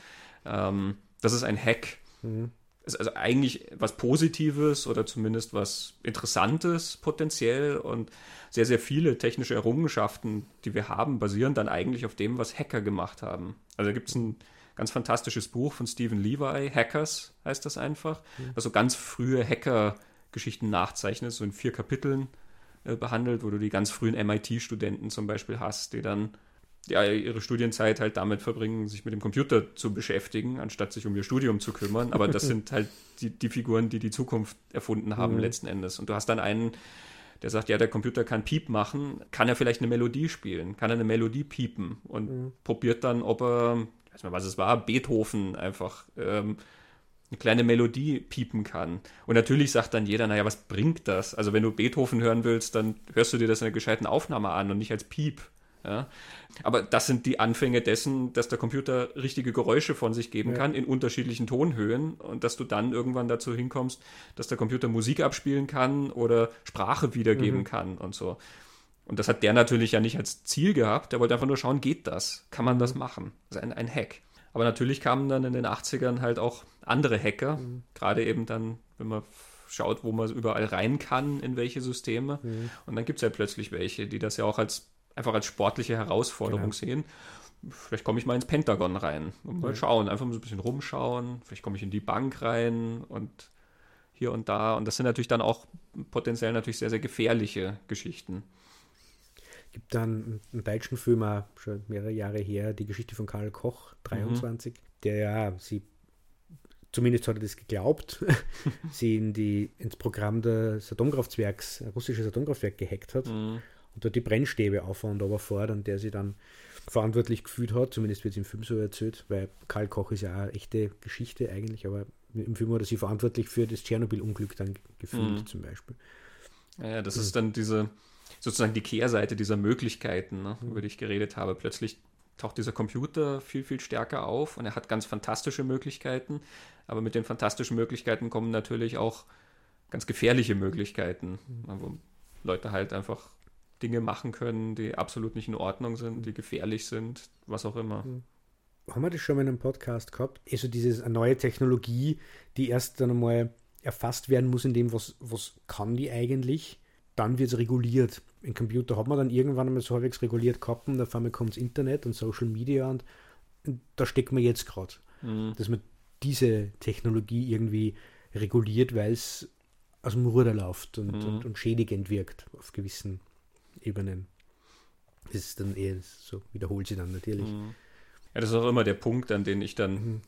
Ähm, das ist ein Hack. Mhm. Ist also eigentlich was Positives oder zumindest was Interessantes potenziell und sehr, sehr viele technische Errungenschaften, die wir haben, basieren dann eigentlich auf dem, was Hacker gemacht haben. Also da gibt es ein ganz fantastisches Buch von Stephen Levi, Hackers heißt das einfach, mhm. also ganz frühe Hacker-Geschichten nachzeichnet, so in vier Kapiteln äh, behandelt, wo du die ganz frühen MIT-Studenten zum Beispiel hast, die dann ja, ihre Studienzeit halt damit verbringen, sich mit dem Computer zu beschäftigen, anstatt sich um ihr Studium zu kümmern. Aber das sind halt die, die Figuren, die die Zukunft erfunden haben mhm. letzten Endes. Und du hast dann einen der sagt, ja, der Computer kann Piep machen, kann er vielleicht eine Melodie spielen, kann er eine Melodie piepen und mhm. probiert dann, ob er, ich weiß mal, was es war, Beethoven einfach ähm, eine kleine Melodie piepen kann. Und natürlich sagt dann jeder, naja, was bringt das? Also wenn du Beethoven hören willst, dann hörst du dir das in einer gescheiten Aufnahme an und nicht als Piep. Ja? Aber das sind die Anfänge dessen, dass der Computer richtige Geräusche von sich geben ja. kann in unterschiedlichen Tonhöhen und dass du dann irgendwann dazu hinkommst, dass der Computer Musik abspielen kann oder Sprache wiedergeben mhm. kann und so. Und das hat der natürlich ja nicht als Ziel gehabt. Der wollte einfach nur schauen, geht das? Kann man das mhm. machen? Das ist ein, ein Hack. Aber natürlich kamen dann in den 80ern halt auch andere Hacker, mhm. gerade eben dann, wenn man schaut, wo man überall rein kann, in welche Systeme. Mhm. Und dann gibt es ja plötzlich welche, die das ja auch als einfach als sportliche Herausforderung genau. sehen. Vielleicht komme ich mal ins Pentagon rein und mal ja. schauen, einfach mal so ein bisschen rumschauen. Vielleicht komme ich in die Bank rein und hier und da. Und das sind natürlich dann auch potenziell natürlich sehr, sehr gefährliche Geschichten. Es gibt dann einen deutschen Film, schon mehrere Jahre her, die Geschichte von Karl Koch, 23, mhm. der ja, sie, zumindest hat er das geglaubt, sie in die, ins Programm des Atomkraftwerks, russisches Atomkraftwerk gehackt hat. Mhm und dort die Brennstäbe auf und aber fährt und der sie dann verantwortlich gefühlt hat, zumindest wird es im Film so erzählt, weil Karl Koch ist ja auch eine echte Geschichte eigentlich, aber im Film er sie verantwortlich für das Tschernobyl-Unglück dann gefühlt mhm. zum Beispiel. Ja, das mhm. ist dann diese, sozusagen die Kehrseite dieser Möglichkeiten, ne, mhm. über die ich geredet habe. Plötzlich taucht dieser Computer viel, viel stärker auf und er hat ganz fantastische Möglichkeiten, aber mit den fantastischen Möglichkeiten kommen natürlich auch ganz gefährliche Möglichkeiten, mhm. wo Leute halt einfach Dinge machen können, die absolut nicht in Ordnung sind, die gefährlich sind, was auch immer. Hm. Haben wir das schon mal in einem Podcast gehabt? Also diese neue Technologie, die erst dann einmal erfasst werden muss in dem, was, was kann die eigentlich, dann wird es reguliert. Im Computer hat man dann irgendwann einmal so halbwegs reguliert gehabt und auf einmal kommt das Internet und Social Media und, und da steckt man jetzt gerade. Mhm. Dass man diese Technologie irgendwie reguliert, weil es aus dem Ruder läuft und, mhm. und, und, schädigend wirkt auf gewissen Ebenen. Das ist dann eher so, wiederholt sie dann natürlich. Mhm. Ja, das ist auch immer der Punkt, an den ich dann mhm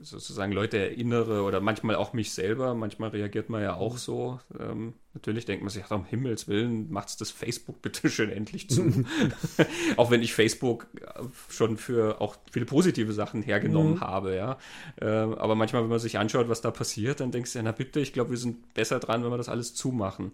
sozusagen Leute erinnere oder manchmal auch mich selber. Manchmal reagiert man ja auch so. Ähm, natürlich denkt man sich, ach, um Himmels Willen, macht's das Facebook bitte schön endlich zu. auch wenn ich Facebook äh, schon für auch viele positive Sachen hergenommen mhm. habe, ja. Äh, aber manchmal, wenn man sich anschaut, was da passiert, dann denkst du, ja, na bitte, ich glaube, wir sind besser dran, wenn wir das alles zumachen.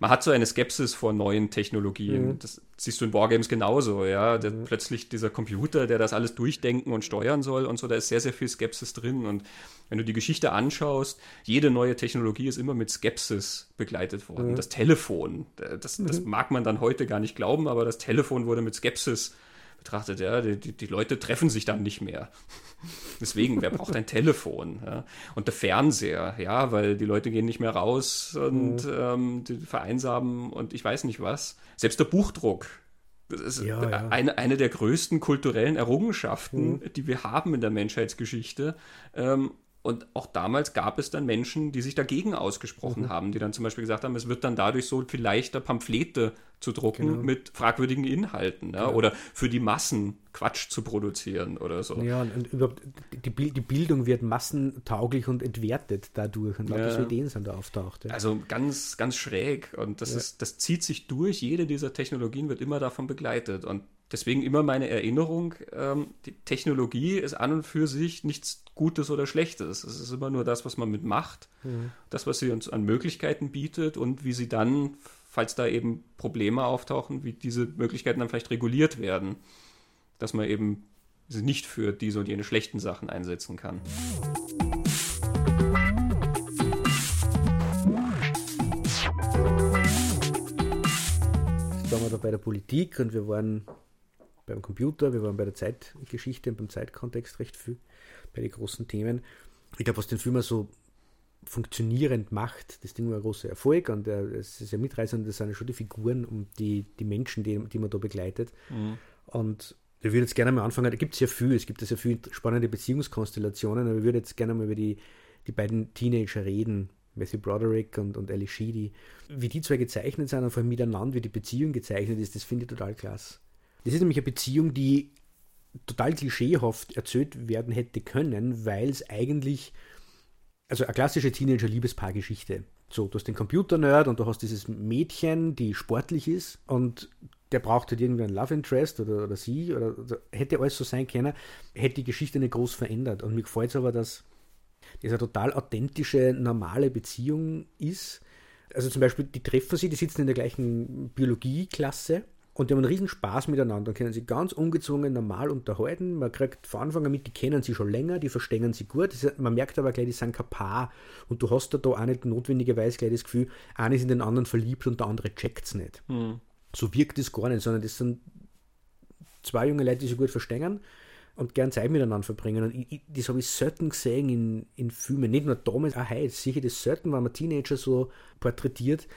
Man hat so eine Skepsis vor neuen Technologien. Mhm. Das siehst du in Wargames genauso, ja. Der, mhm. Plötzlich dieser Computer, der das alles durchdenken und steuern soll und so, da ist sehr, sehr viel Skepsis drin. Und wenn du die Geschichte anschaust, jede neue Technologie ist immer mit Skepsis begleitet worden. Mhm. Das Telefon, das, das mhm. mag man dann heute gar nicht glauben, aber das Telefon wurde mit Skepsis betrachtet. Ja, die, die Leute treffen sich dann nicht mehr. Deswegen, wer braucht ein Telefon? Ja? Und der Fernseher, ja, weil die Leute gehen nicht mehr raus und mhm. ähm, die vereinsamen und ich weiß nicht was. Selbst der Buchdruck, das ist ja, ja. Eine, eine der größten kulturellen Errungenschaften, mhm. die wir haben in der Menschheitsgeschichte. Ähm, und auch damals gab es dann Menschen, die sich dagegen ausgesprochen mhm. haben, die dann zum Beispiel gesagt haben, es wird dann dadurch so viel leichter, Pamphlete zu drucken genau. mit fragwürdigen Inhalten ja? Genau. oder für die Massen Quatsch zu produzieren oder so. Ja, und überhaupt die, die Bildung wird massentauglich und entwertet dadurch und lauter ja. so Ideen sind da auftaucht. Ja. Also ganz, ganz schräg und das, ist, das zieht sich durch. Jede dieser Technologien wird immer davon begleitet und deswegen immer meine Erinnerung, ähm, die Technologie ist an und für sich nichts Gutes oder Schlechtes. Es ist immer nur das, was man mitmacht, mhm. das, was sie uns an Möglichkeiten bietet und wie sie dann, falls da eben Probleme auftauchen, wie diese Möglichkeiten dann vielleicht reguliert werden, dass man eben sie nicht für diese und jene schlechten Sachen einsetzen kann. Jetzt waren wir da bei der Politik und wir waren beim Computer, wir waren bei der Zeitgeschichte und beim Zeitkontext recht viel, bei den großen Themen. Ich glaube, was den Film so funktionierend macht, das Ding war ein großer Erfolg und es ist ja mitreißend, das sind ja schon die Figuren und die, die Menschen, die, die man da begleitet. Mhm. Und ich würde jetzt gerne mal anfangen, da gibt es ja viel, es gibt ja sehr viele spannende Beziehungskonstellationen, aber ich würde jetzt gerne mal über die, die beiden Teenager reden, Matthew Broderick und, und Ellie Sheedy. Wie die zwei gezeichnet sind und vor allem miteinander, wie die Beziehung gezeichnet ist, das finde ich total klasse. Das ist nämlich eine Beziehung, die total klischeehaft erzählt werden hätte können, weil es eigentlich, also eine klassische Teenager-Liebespaar-Geschichte. So, du hast den Computer-Nerd und du hast dieses Mädchen, die sportlich ist und der braucht halt irgendwie einen Love Interest oder, oder sie oder, oder, hätte alles so sein können, hätte die Geschichte nicht groß verändert. Und mir gefällt es aber, dass das eine total authentische, normale Beziehung ist. Also zum Beispiel, die treffen sich, die sitzen in der gleichen Biologieklasse und die haben einen riesen Spaß miteinander können sich ganz ungezwungen normal unterhalten. Man kriegt von Anfang an mit, die kennen sie schon länger, die verstehen sie gut. Ist, man merkt aber gleich, die sind kein Paar. Und du hast da, da auch nicht notwendigerweise gleich das Gefühl, einer ist in den anderen verliebt und der andere checkt es nicht. Mhm. So wirkt es gar nicht, sondern das sind zwei junge Leute, die sich gut verstehen und gern Zeit miteinander verbringen. Und ich, ich, das habe ich selten gesehen in, in Filmen. Nicht nur damals, auch heute. Sicher das selten, wenn man Teenager so porträtiert,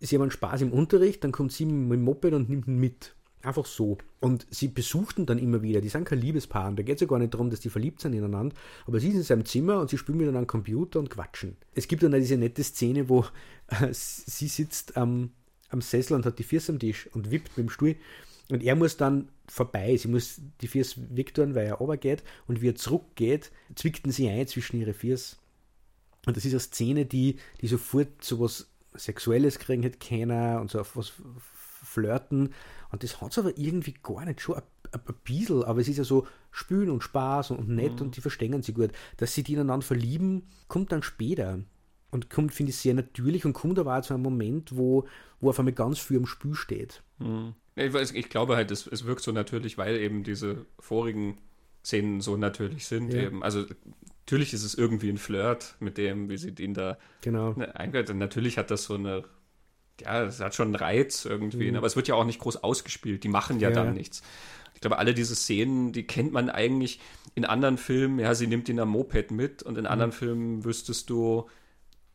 sie haben Spaß im Unterricht, dann kommt sie mit dem Moped und nimmt ihn mit. Einfach so. Und sie besuchten dann immer wieder. Die sind kein Liebespaar. Und da geht es ja gar nicht darum, dass die verliebt sind ineinander. Aber sie sind in seinem Zimmer und sie spielen miteinander am Computer und quatschen. Es gibt dann diese nette Szene, wo äh, sie sitzt am, am Sessel und hat die Füße am Tisch und wippt mit dem Stuhl. Und er muss dann vorbei. Sie muss die Füße wegtun, weil er runtergeht. Und wie er zurückgeht, zwickten sie ein zwischen ihre Füße. Und das ist eine Szene, die, die sofort so was Sexuelles kriegen hätte keiner und so auf was flirten. Und das hat es aber irgendwie gar nicht schon ein, ein, ein bisschen, aber es ist ja so Spülen und Spaß und, und nett mhm. und die verstehen sie gut. Dass sie die ineinander verlieben, kommt dann später. Und kommt, finde ich, sehr natürlich und kommt aber auch zu einem Moment, wo, wo auf einmal ganz viel am Spiel steht. Mhm. Ich, weiß, ich glaube halt, es, es wirkt so natürlich, weil eben diese vorigen Szenen so natürlich sind. Ja. Eben. Also natürlich ist es irgendwie ein Flirt mit dem, wie sie ihn da genau. ne, eingeht. Natürlich hat das so eine, ja, das hat schon einen Reiz irgendwie, mhm. aber es wird ja auch nicht groß ausgespielt. Die machen ja, ja. dann nichts. Ich glaube, alle diese Szenen, die kennt man eigentlich in anderen Filmen. Ja, sie nimmt ihn am Moped mit und in mhm. anderen Filmen wüsstest du,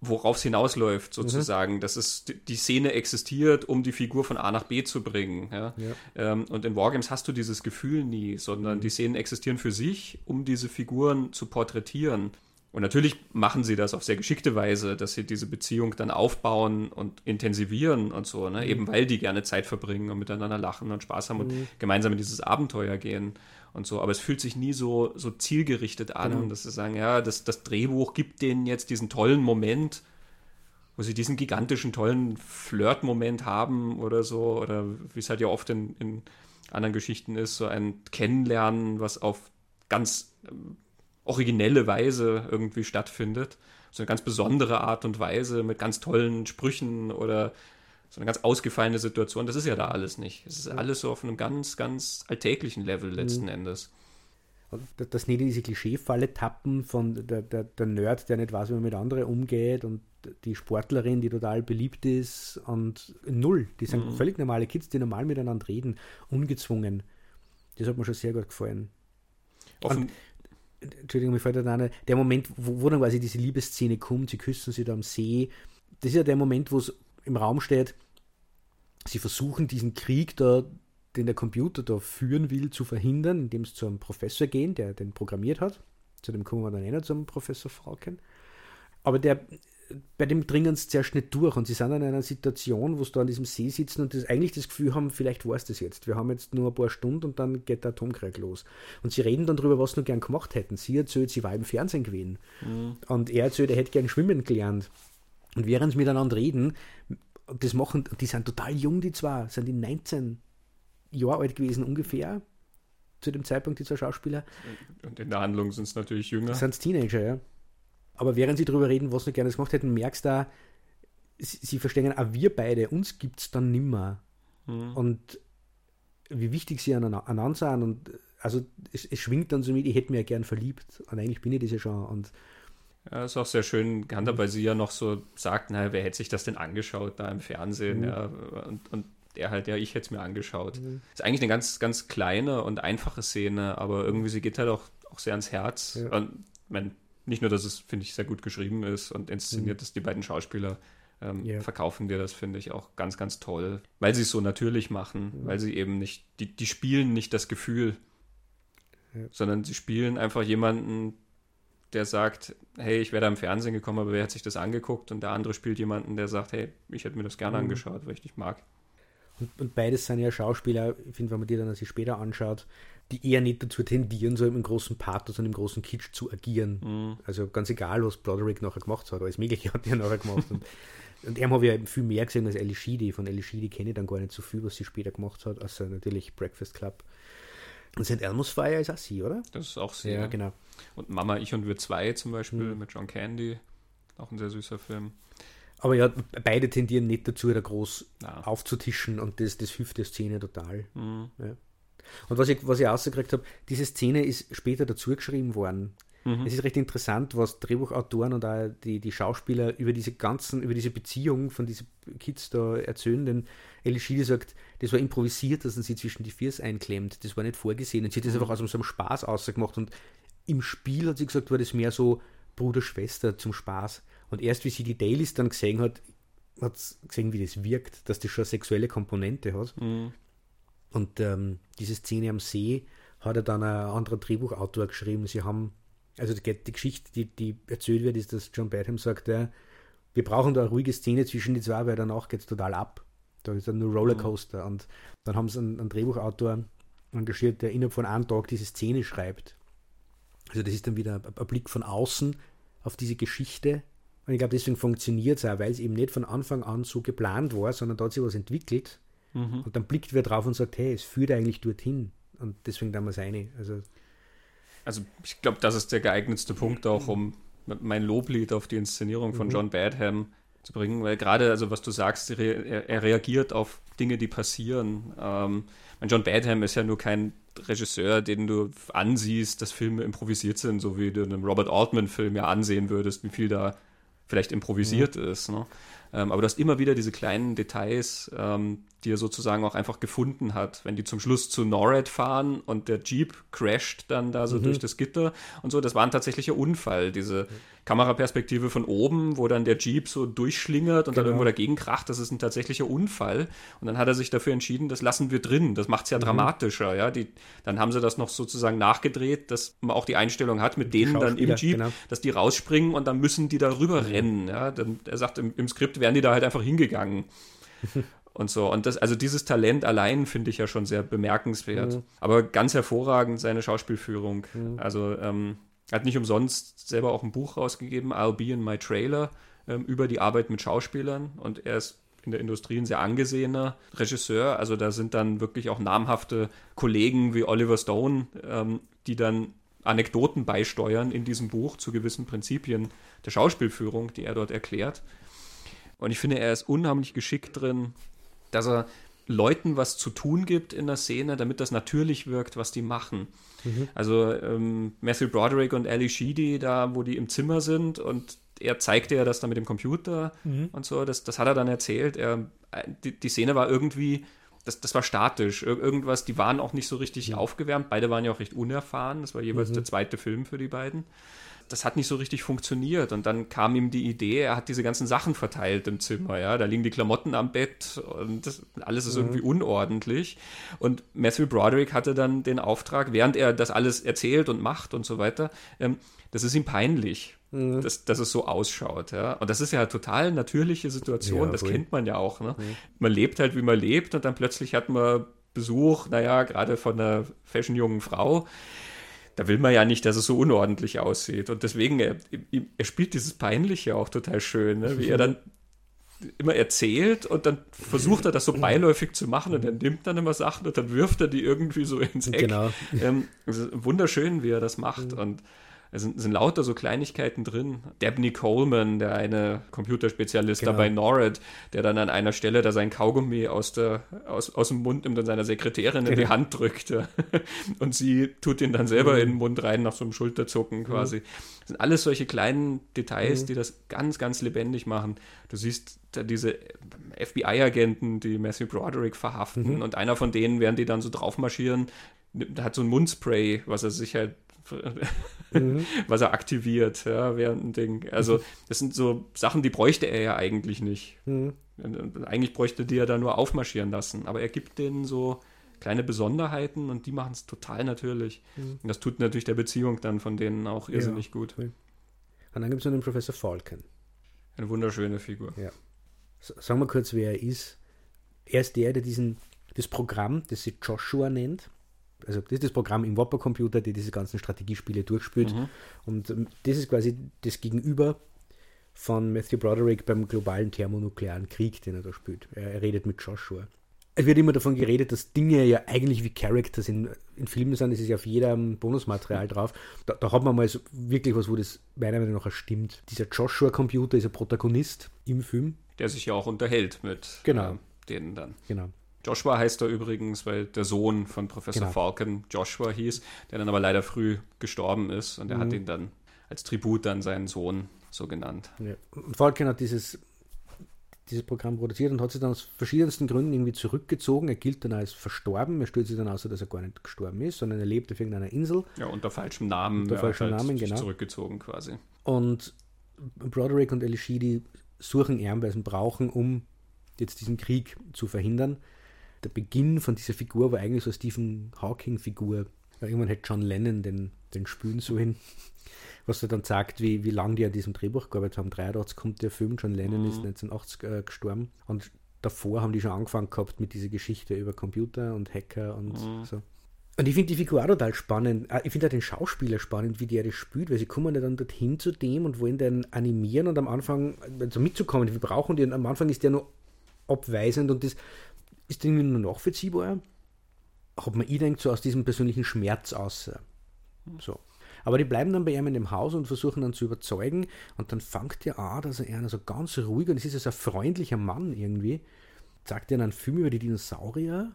worauf es hinausläuft, mhm. sozusagen, mhm. dass es die Szene existiert, um die Figur von A nach B zu bringen. Ja? ja. Ähm, und in Wargames hast du dieses Gefühl nie, sondern mhm. die Szenen existieren für sich, um diese Figuren zu porträtieren. Und natürlich machen sie das auf sehr geschickte Weise, dass sie diese Beziehung dann aufbauen und intensivieren und so, ne? Mhm. eben weil die gerne Zeit verbringen und miteinander lachen und Spaß haben mhm. und gemeinsam in dieses Abenteuer gehen und so. Aber es fühlt sich nie so, so zielgerichtet an, genau. dass sie sagen, ja, das, das Drehbuch gibt denen jetzt diesen tollen Moment, wo sie diesen gigantischen, tollen Flirt-Moment haben oder so, oder wie es halt ja oft in, in anderen Geschichten ist, so ein Kennenlernen, was auf ganz ähm, originelle Weise irgendwie stattfindet. So eine ganz besondere Art und Weise mit ganz tollen Sprüchen oder so eine ganz ausgefallene Situation. Das ist ja da alles nicht. Es ist alles so auf einem ganz, ganz alltäglichen Level letzten mhm. Endes. Dass nicht in diese Klischeefalle tappen von der, der, der Nerd, der nicht weiß, wie man mit anderen umgeht und die Sportlerin, die total beliebt ist und null. Die sind mhm. völlig normale Kids, die normal miteinander reden, ungezwungen. Das hat mir schon sehr gut gefallen. Offen, Entschuldigung, mir fällt da eine, der Moment, wo, wo dann quasi diese Liebesszene kommt, sie küssen sich da am See, das ist ja der Moment, wo es im Raum steht, sie versuchen diesen Krieg da, den der Computer da führen will, zu verhindern, indem sie zu einem Professor gehen, der den programmiert hat. Zu dem kommen wir dann eh zum Professor Frauken. Aber der bei dem dringen sie zuerst nicht durch und sie sind in einer Situation, wo sie da an diesem See sitzen und das eigentlich das Gefühl haben, vielleicht war es das jetzt. Wir haben jetzt nur ein paar Stunden und dann geht der Atomkrieg los. Und sie reden dann darüber, was sie noch gern gemacht hätten. Sie erzählt, sie war im Fernsehen gewesen. Mhm. Und er erzählt, er hätte gern schwimmen gelernt. Und während sie miteinander reden, das machen, die sind total jung, die zwei, sind die 19 Jahre alt gewesen ungefähr, zu dem Zeitpunkt, die zwei Schauspieler. Und in der Handlung sind es natürlich jünger. Sind es Teenager, ja. Aber während sie darüber reden, was sie gerne gemacht hätten, merkst du da, sie, verstehen, auch wir beide, uns gibt es dann nimmer. Mhm. Und wie wichtig sie aneinander sind. Und also es, es, schwingt dann so mit, ich hätte mir ja gern verliebt. Und eigentlich bin ich das ja schon. Und ja, ist auch sehr schön gehandhabt, weil sie ja noch so sagt, naja, wer hätte sich das denn angeschaut da im Fernsehen? Mhm. Ja, und, und er halt, ja, ich hätte es mir angeschaut. Mhm. Ist eigentlich eine ganz, ganz kleine und einfache Szene, aber irgendwie sie geht halt auch, auch sehr ans Herz. Ja. Und mein, nicht nur, dass es, finde ich, sehr gut geschrieben ist und inszeniert, mhm. dass die beiden Schauspieler ähm, yeah. verkaufen dir das, finde ich, auch ganz, ganz toll. Weil sie es so natürlich machen, mhm. weil sie eben nicht, die, die spielen nicht das Gefühl, ja. sondern sie spielen einfach jemanden, der sagt, hey, ich wäre da im Fernsehen gekommen, aber wer hat sich das angeguckt? Und der andere spielt jemanden, der sagt, hey, ich hätte mir das gerne mhm. angeschaut, weil ich dich mag. Und, und, beides sind ja Schauspieler, ich finde, wenn man die dann sich später anschaut, die eher nicht dazu tendieren, so im großen Pathos und im großen Kitsch zu agieren. Mhm. Also ganz egal, was Broderick nachher gemacht hat, alles Mögliche hat er nachher gemacht. und, und er habe ja viel mehr gesehen als Ellie Sheedy. Von Ellie Sheedy kenne ich dann gar nicht so viel, was sie später gemacht hat, außer natürlich Breakfast Club. Und St. Elmo's Fire ist auch sie, oder? Das ist auch sie. Ja, genau. Und Mama, ich und wir zwei zum Beispiel mhm. mit John Candy. Auch ein sehr süßer Film. Aber ja, beide tendieren nicht dazu, da groß ja. aufzutischen und das, das hilft der Szene total. Mhm. Ja. Und was ich, was ich rausgekriegt habe, diese Szene ist später dazu geschrieben worden. Mhm. Es ist recht interessant, was Drehbuchautoren und auch die, die Schauspieler über diese ganzen, über diese Beziehung von diesen Kids da erzählen. Denn Ellie Schiede sagt, das war improvisiert, dass er sie zwischen die Viers einklemmt. Das war nicht vorgesehen. Und sie hat das mhm. einfach aus so einem Spaß ausgemacht. Und im Spiel hat sie gesagt, war das mehr so Bruder-Schwester zum Spaß. Und erst wie sie die Dailies dann gesehen hat, hat sie gesehen, wie das wirkt, dass das schon eine sexuelle Komponente hat. Mhm. Und ähm, diese Szene am See hat er dann ein anderer Drehbuchautor geschrieben. Sie haben, also die, die Geschichte, die, die, erzählt wird, ist, dass John Badham sagt, ja, wir brauchen da eine ruhige Szene zwischen die zwei, weil danach geht es total ab. Da ist dann nur Rollercoaster. Mhm. Und dann haben sie einen, einen Drehbuchautor engagiert, der innerhalb von einem Tag diese Szene schreibt. Also das ist dann wieder ein, ein Blick von außen auf diese Geschichte. Und ich glaube, deswegen funktioniert es auch, weil es eben nicht von Anfang an so geplant war, sondern da hat sich was entwickelt Mhm. Und dann blickt wer drauf und sagt, hey, es führt eigentlich dorthin. Und deswegen damals eine. Also, also ich glaube, das ist der geeignetste Punkt auch, um mein Loblied auf die Inszenierung von mhm. John Badham zu bringen, weil gerade, also was du sagst, er, er reagiert auf Dinge, die passieren. Ähm, John Badham ist ja nur kein Regisseur, den du ansiehst, dass Filme improvisiert sind, so wie du einen Robert Altman-Film ja ansehen würdest, wie viel da vielleicht improvisiert mhm. ist. Ne? Ähm, aber du hast immer wieder diese kleinen Details, ähm, die er sozusagen auch einfach gefunden hat. Wenn die zum Schluss zu NORAD fahren und der Jeep crasht dann da so mhm. durch das Gitter und so, das war ein tatsächlicher Unfall. Diese Kameraperspektive von oben, wo dann der Jeep so durchschlingert und genau. dann irgendwo dagegen kracht, das ist ein tatsächlicher Unfall. Und dann hat er sich dafür entschieden, das lassen wir drin. Das macht es ja mhm. dramatischer. Ja? Die, dann haben sie das noch sozusagen nachgedreht, dass man auch die Einstellung hat mit denen dann im Jeep, genau. dass die rausspringen und dann müssen die da rüber mhm. rennen. Ja? Dann, er sagt, im, im Skript wären die da halt einfach hingegangen. und so. Und das, also dieses Talent allein finde ich ja schon sehr bemerkenswert. Mhm. Aber ganz hervorragend seine Schauspielführung. Mhm. Also ähm, hat nicht umsonst selber auch ein Buch rausgegeben, I'll Be in My Trailer, ähm, über die Arbeit mit Schauspielern. Und er ist in der Industrie ein sehr angesehener Regisseur. Also da sind dann wirklich auch namhafte Kollegen wie Oliver Stone, ähm, die dann Anekdoten beisteuern in diesem Buch zu gewissen Prinzipien der Schauspielführung, die er dort erklärt. Und ich finde, er ist unheimlich geschickt drin, dass er Leuten was zu tun gibt in der Szene, damit das natürlich wirkt, was die machen. Mhm. Also ähm, Matthew Broderick und Ali Sheedy, da wo die im Zimmer sind und er zeigte ja das dann mit dem Computer mhm. und so, das, das hat er dann erzählt. Er, die, die Szene war irgendwie, das, das war statisch. Ir irgendwas, die waren auch nicht so richtig mhm. aufgewärmt. Beide waren ja auch recht unerfahren. Das war jeweils mhm. der zweite Film für die beiden das hat nicht so richtig funktioniert. Und dann kam ihm die Idee, er hat diese ganzen Sachen verteilt im Zimmer, ja. Da liegen die Klamotten am Bett und das, alles ist mhm. irgendwie unordentlich. Und Matthew Broderick hatte dann den Auftrag, während er das alles erzählt und macht und so weiter, ähm, das ist ihm peinlich. Mhm. Dass, dass es so ausschaut. Ja? Und das ist ja eine total natürliche Situation, ja, das kennt man ja auch. Ne? Mhm. Man lebt halt, wie man lebt, und dann plötzlich hat man Besuch, naja, gerade von einer fashion-jungen Frau da will man ja nicht, dass es so unordentlich aussieht. Und deswegen, er, er spielt dieses Peinliche auch total schön, ne? wie er dann immer erzählt und dann versucht er das so beiläufig zu machen und er nimmt dann immer Sachen und dann wirft er die irgendwie so ins Eck. Genau. Ähm, wunderschön, wie er das macht. Mhm. Und es sind, sind, lauter so Kleinigkeiten drin. Dabney Coleman, der eine Computerspezialist genau. da bei NORAD, der dann an einer Stelle da sein Kaugummi aus, der, aus, aus dem Mund nimmt und seiner Sekretärin in die genau. Hand drückt. Und sie tut ihn dann selber mhm. in den Mund rein nach so einem Schulterzucken mhm. quasi. Das sind alles solche kleinen Details, mhm. die das ganz, ganz lebendig machen. Du siehst da diese FBI-Agenten, die Matthew Broderick verhaften mhm. und einer von denen, während die dann so draufmarschieren, hat so ein Mundspray, was er sich halt mhm. was er aktiviert, ja, während ein Ding. Also, das sind so Sachen, die bräuchte er ja eigentlich nicht. Mhm. Eigentlich bräuchte die ja da nur aufmarschieren lassen. Aber er gibt denen so kleine Besonderheiten und die machen es total natürlich. Mhm. Und das tut natürlich der Beziehung dann von denen auch irrsinnig ja. gut. Und dann gibt es noch den Professor Falcon. Eine wunderschöne Figur. Ja. Sagen wir kurz, wer er ist. Er ist der, der diesen, das Programm, das sie Joshua nennt, also das ist das Programm im Whopper-Computer, der diese ganzen Strategiespiele durchspielt. Mhm. Und ähm, das ist quasi das Gegenüber von Matthew Broderick beim globalen thermonuklearen Krieg, den er da spielt. Er, er, redet mit Joshua. Es wird immer davon geredet, dass Dinge ja eigentlich wie Characters in, in Filmen sind. Das ist ja auf jedem Bonusmaterial drauf. Da, da hat man mal so wirklich was, wo das meiner Meinung nach stimmt. Dieser Joshua-Computer ist ein Protagonist im Film. Der sich ja auch unterhält mit genau. äh, denen dann. Genau. Joshua heißt er übrigens, weil der Sohn von Professor genau. Falcon Joshua hieß, der dann aber leider früh gestorben ist und er mhm. hat ihn dann als Tribut an seinen Sohn so genannt. Ja. Falcon hat dieses, dieses Programm produziert und hat sich dann aus verschiedensten Gründen irgendwie zurückgezogen. Er gilt dann als verstorben. Er stellt sich dann aus, dass er gar nicht gestorben ist, sondern er lebt auf irgendeiner Insel. Ja, unter falschem Namen. Unter falschem halt Namen, genau. Zurückgezogen quasi. Und Broderick und Elishidi suchen ihn, weil sie ihn brauchen, um jetzt diesen Krieg zu verhindern der Beginn von dieser Figur war eigentlich so eine Stephen Hawking-Figur. Irgendwann hätte John Lennon den, den spülen sollen. Was er dann sagt, wie, wie lange die an diesem Drehbuch gearbeitet haben. 83 kommt der Film, John Lennon mhm. ist 1980 äh, gestorben. Und davor haben die schon angefangen gehabt mit dieser Geschichte über Computer und Hacker und mhm. so. Und ich finde die Figur auch total spannend. Ah, ich finde auch den Schauspieler spannend, wie der das spielt, weil sie kommen ja dann dorthin zu dem und wollen den animieren und am Anfang, so mitzukommen, wir brauchen den, am Anfang ist der nur abweisend und das ist irgendwie nur nachvollziehbar. Hat man ich denkt so aus diesem persönlichen Schmerz aus. So. Aber die bleiben dann bei ihm in dem Haus und versuchen dann zu überzeugen. Und dann fängt er an, dass er einer so ganz ruhig und es ist ja so ein freundlicher Mann irgendwie. Sagt er einen Film über die Dinosaurier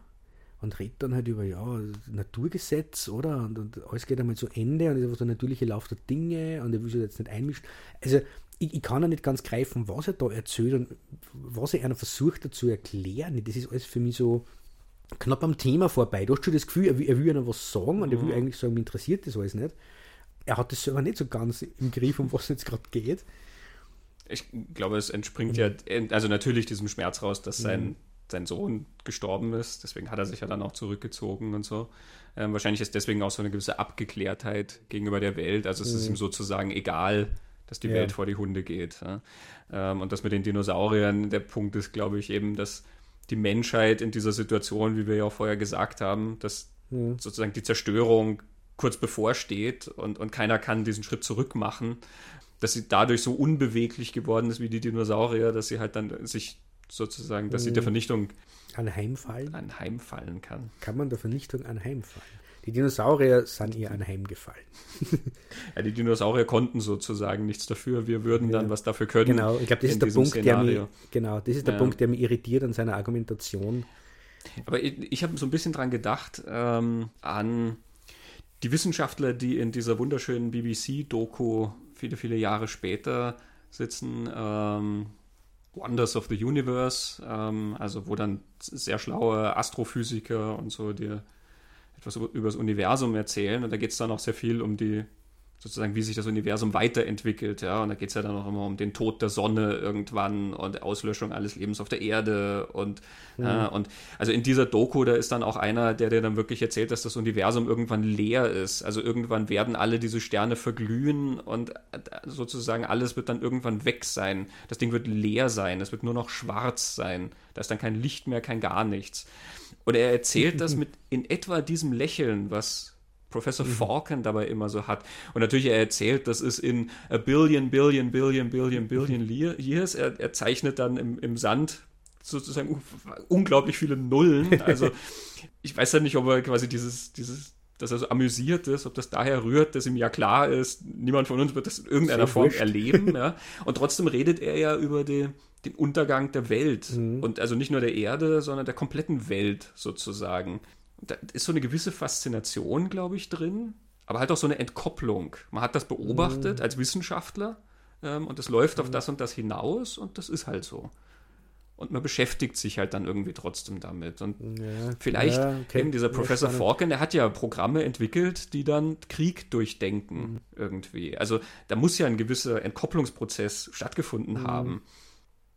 und redet dann halt über ja, Naturgesetz, oder? Und, und alles geht einmal zu Ende und ist einfach der natürliche Lauf der Dinge und er will sich jetzt nicht einmischen. Also ich, ich, kann ja nicht ganz greifen, was er da erzählt und was er einer versucht zu erklären. Das ist alles für mich so knapp am Thema vorbei. Du hast schon das Gefühl, er will, er will einer was sagen und er will mhm. eigentlich sagen, mich interessiert das alles nicht. Er hat das selber nicht so ganz im Griff, um was es jetzt gerade geht. Ich glaube, es entspringt mhm. ja, also natürlich diesem Schmerz raus, dass sein, mhm. sein Sohn gestorben ist. Deswegen hat er sich ja dann auch zurückgezogen und so. Ähm, wahrscheinlich ist deswegen auch so eine gewisse Abgeklärtheit gegenüber der Welt. Also es ist mhm. ihm sozusagen egal, dass die ja. Welt vor die Hunde geht. Ja? Ähm, und das mit den Dinosauriern, der Punkt ist, glaube ich, eben, dass die Menschheit in dieser Situation, wie wir ja auch vorher gesagt haben, dass mhm. sozusagen die Zerstörung kurz bevorsteht und, und keiner kann diesen Schritt zurück machen, dass sie dadurch so unbeweglich geworden ist wie die Dinosaurier, dass sie halt dann sich sozusagen, dass mhm. sie der Vernichtung anheimfallen? anheimfallen kann. Kann man der Vernichtung anheimfallen? Die Dinosaurier sind ihr anheimgefallen. ja, die Dinosaurier konnten sozusagen nichts dafür. Wir würden ja. dann was dafür können. Genau, ich glaube, das ist der Punkt, der mich, genau, das ist der ja. Punkt, der mich irritiert an seiner Argumentation. Aber ich, ich habe so ein bisschen dran gedacht, ähm, an die Wissenschaftler, die in dieser wunderschönen BBC-Doku viele, viele Jahre später sitzen, ähm, Wonders of the Universe, ähm, also wo dann sehr schlaue Astrophysiker und so dir etwas über das Universum erzählen. Und da geht es dann auch sehr viel um die sozusagen, wie sich das Universum weiterentwickelt, ja. Und da geht es ja dann auch immer um den Tod der Sonne irgendwann und Auslöschung alles Lebens auf der Erde und, mhm. äh, und also in dieser Doku, da ist dann auch einer, der dir dann wirklich erzählt, dass das Universum irgendwann leer ist. Also irgendwann werden alle diese Sterne verglühen und äh, sozusagen alles wird dann irgendwann weg sein. Das Ding wird leer sein, es wird nur noch schwarz sein. Da ist dann kein Licht mehr, kein gar nichts. Und er erzählt das mit in etwa diesem Lächeln, was Professor mhm. Falcon dabei immer so hat. Und natürlich, er erzählt, das ist in a billion, billion, billion, billion, billion years. Er, er zeichnet dann im, im Sand sozusagen unglaublich viele Nullen. Also ich weiß ja nicht, ob er quasi dieses, dieses, dass er so amüsiert ist, ob das daher rührt, dass ihm ja klar ist, niemand von uns wird das in irgendeiner Form wurscht. erleben. Ja. Und trotzdem redet er ja über die, den Untergang der Welt. Mhm. Und also nicht nur der Erde, sondern der kompletten Welt sozusagen da ist so eine gewisse Faszination, glaube ich, drin, aber halt auch so eine Entkopplung. Man hat das beobachtet mhm. als Wissenschaftler ähm, und es läuft mhm. auf das und das hinaus und das ist halt so. Und man beschäftigt sich halt dann irgendwie trotzdem damit. Und ja, vielleicht ja, okay. eben dieser Professor ja, Falken, der hat ja Programme entwickelt, die dann Krieg durchdenken mhm. irgendwie. Also da muss ja ein gewisser Entkopplungsprozess stattgefunden mhm. haben.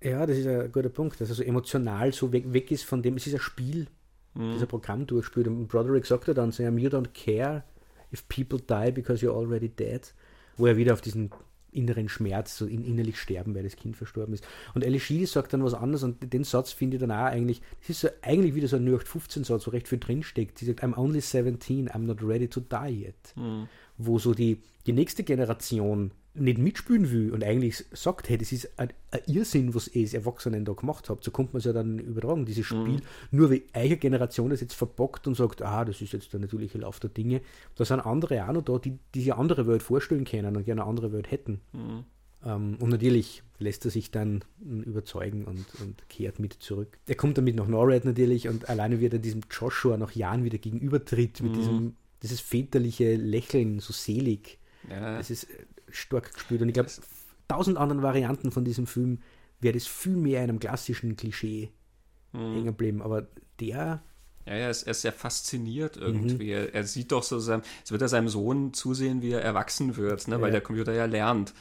Ja, das ist ein guter Punkt, dass er so emotional so weg, weg ist von dem, es ist ein Spiel mhm. dieser Programm durchspielt. Und Broderick sagt ja dann so, you don't care if people die because you're already dead. Wo er wieder auf diesen inneren Schmerz, so in, innerlich sterben, weil das Kind verstorben ist. Und Ali Sheedy sagt dann was anderes und den Satz finde ich dann auch eigentlich, das ist so, eigentlich wieder so ein 0815-Satz, wo recht viel drinsteckt. Sie sagt, I'm only 17, I'm not ready to die yet. Mhm. Wo so die, die nächste Generation nicht mitspielen will und eigentlich sagt, hey, das ist ein, ein Irrsinn, was ihr als Erwachsenen da gemacht habt, so kommt man es ja dann übertragen, dieses Spiel. Mhm. Nur weil eure Generation das jetzt verbockt und sagt, ah, das ist jetzt der natürliche Lauf der Dinge, da sind andere auch noch da, die, die sich eine andere Welt vorstellen können und gerne eine andere Welt hätten. Mhm. Um, ähm, und natürlich lässt er sich dann überzeugen und, und kehrt mit zurück. Er kommt damit nach Norred natürlich und alleine wie er diesem Joshua nach Jahren wieder gegenübertritt, mit mhm. diesem dieses väterliche Lächeln, so selig. Ja. Das ist stark gespielt. Und ich glaube, tausend anderen Varianten von diesem Film wäre das viel mehr einem klassischen Klischee mhm. hängen geblieben. Aber der. Ja, ja, er ist, sehr fasziniert irgendwie. Mhm. Er, er, sieht doch so, sein, es wird er seinem Sohn zusehen, wie er erwachsen wird, ne? weil der Computer ja lernt.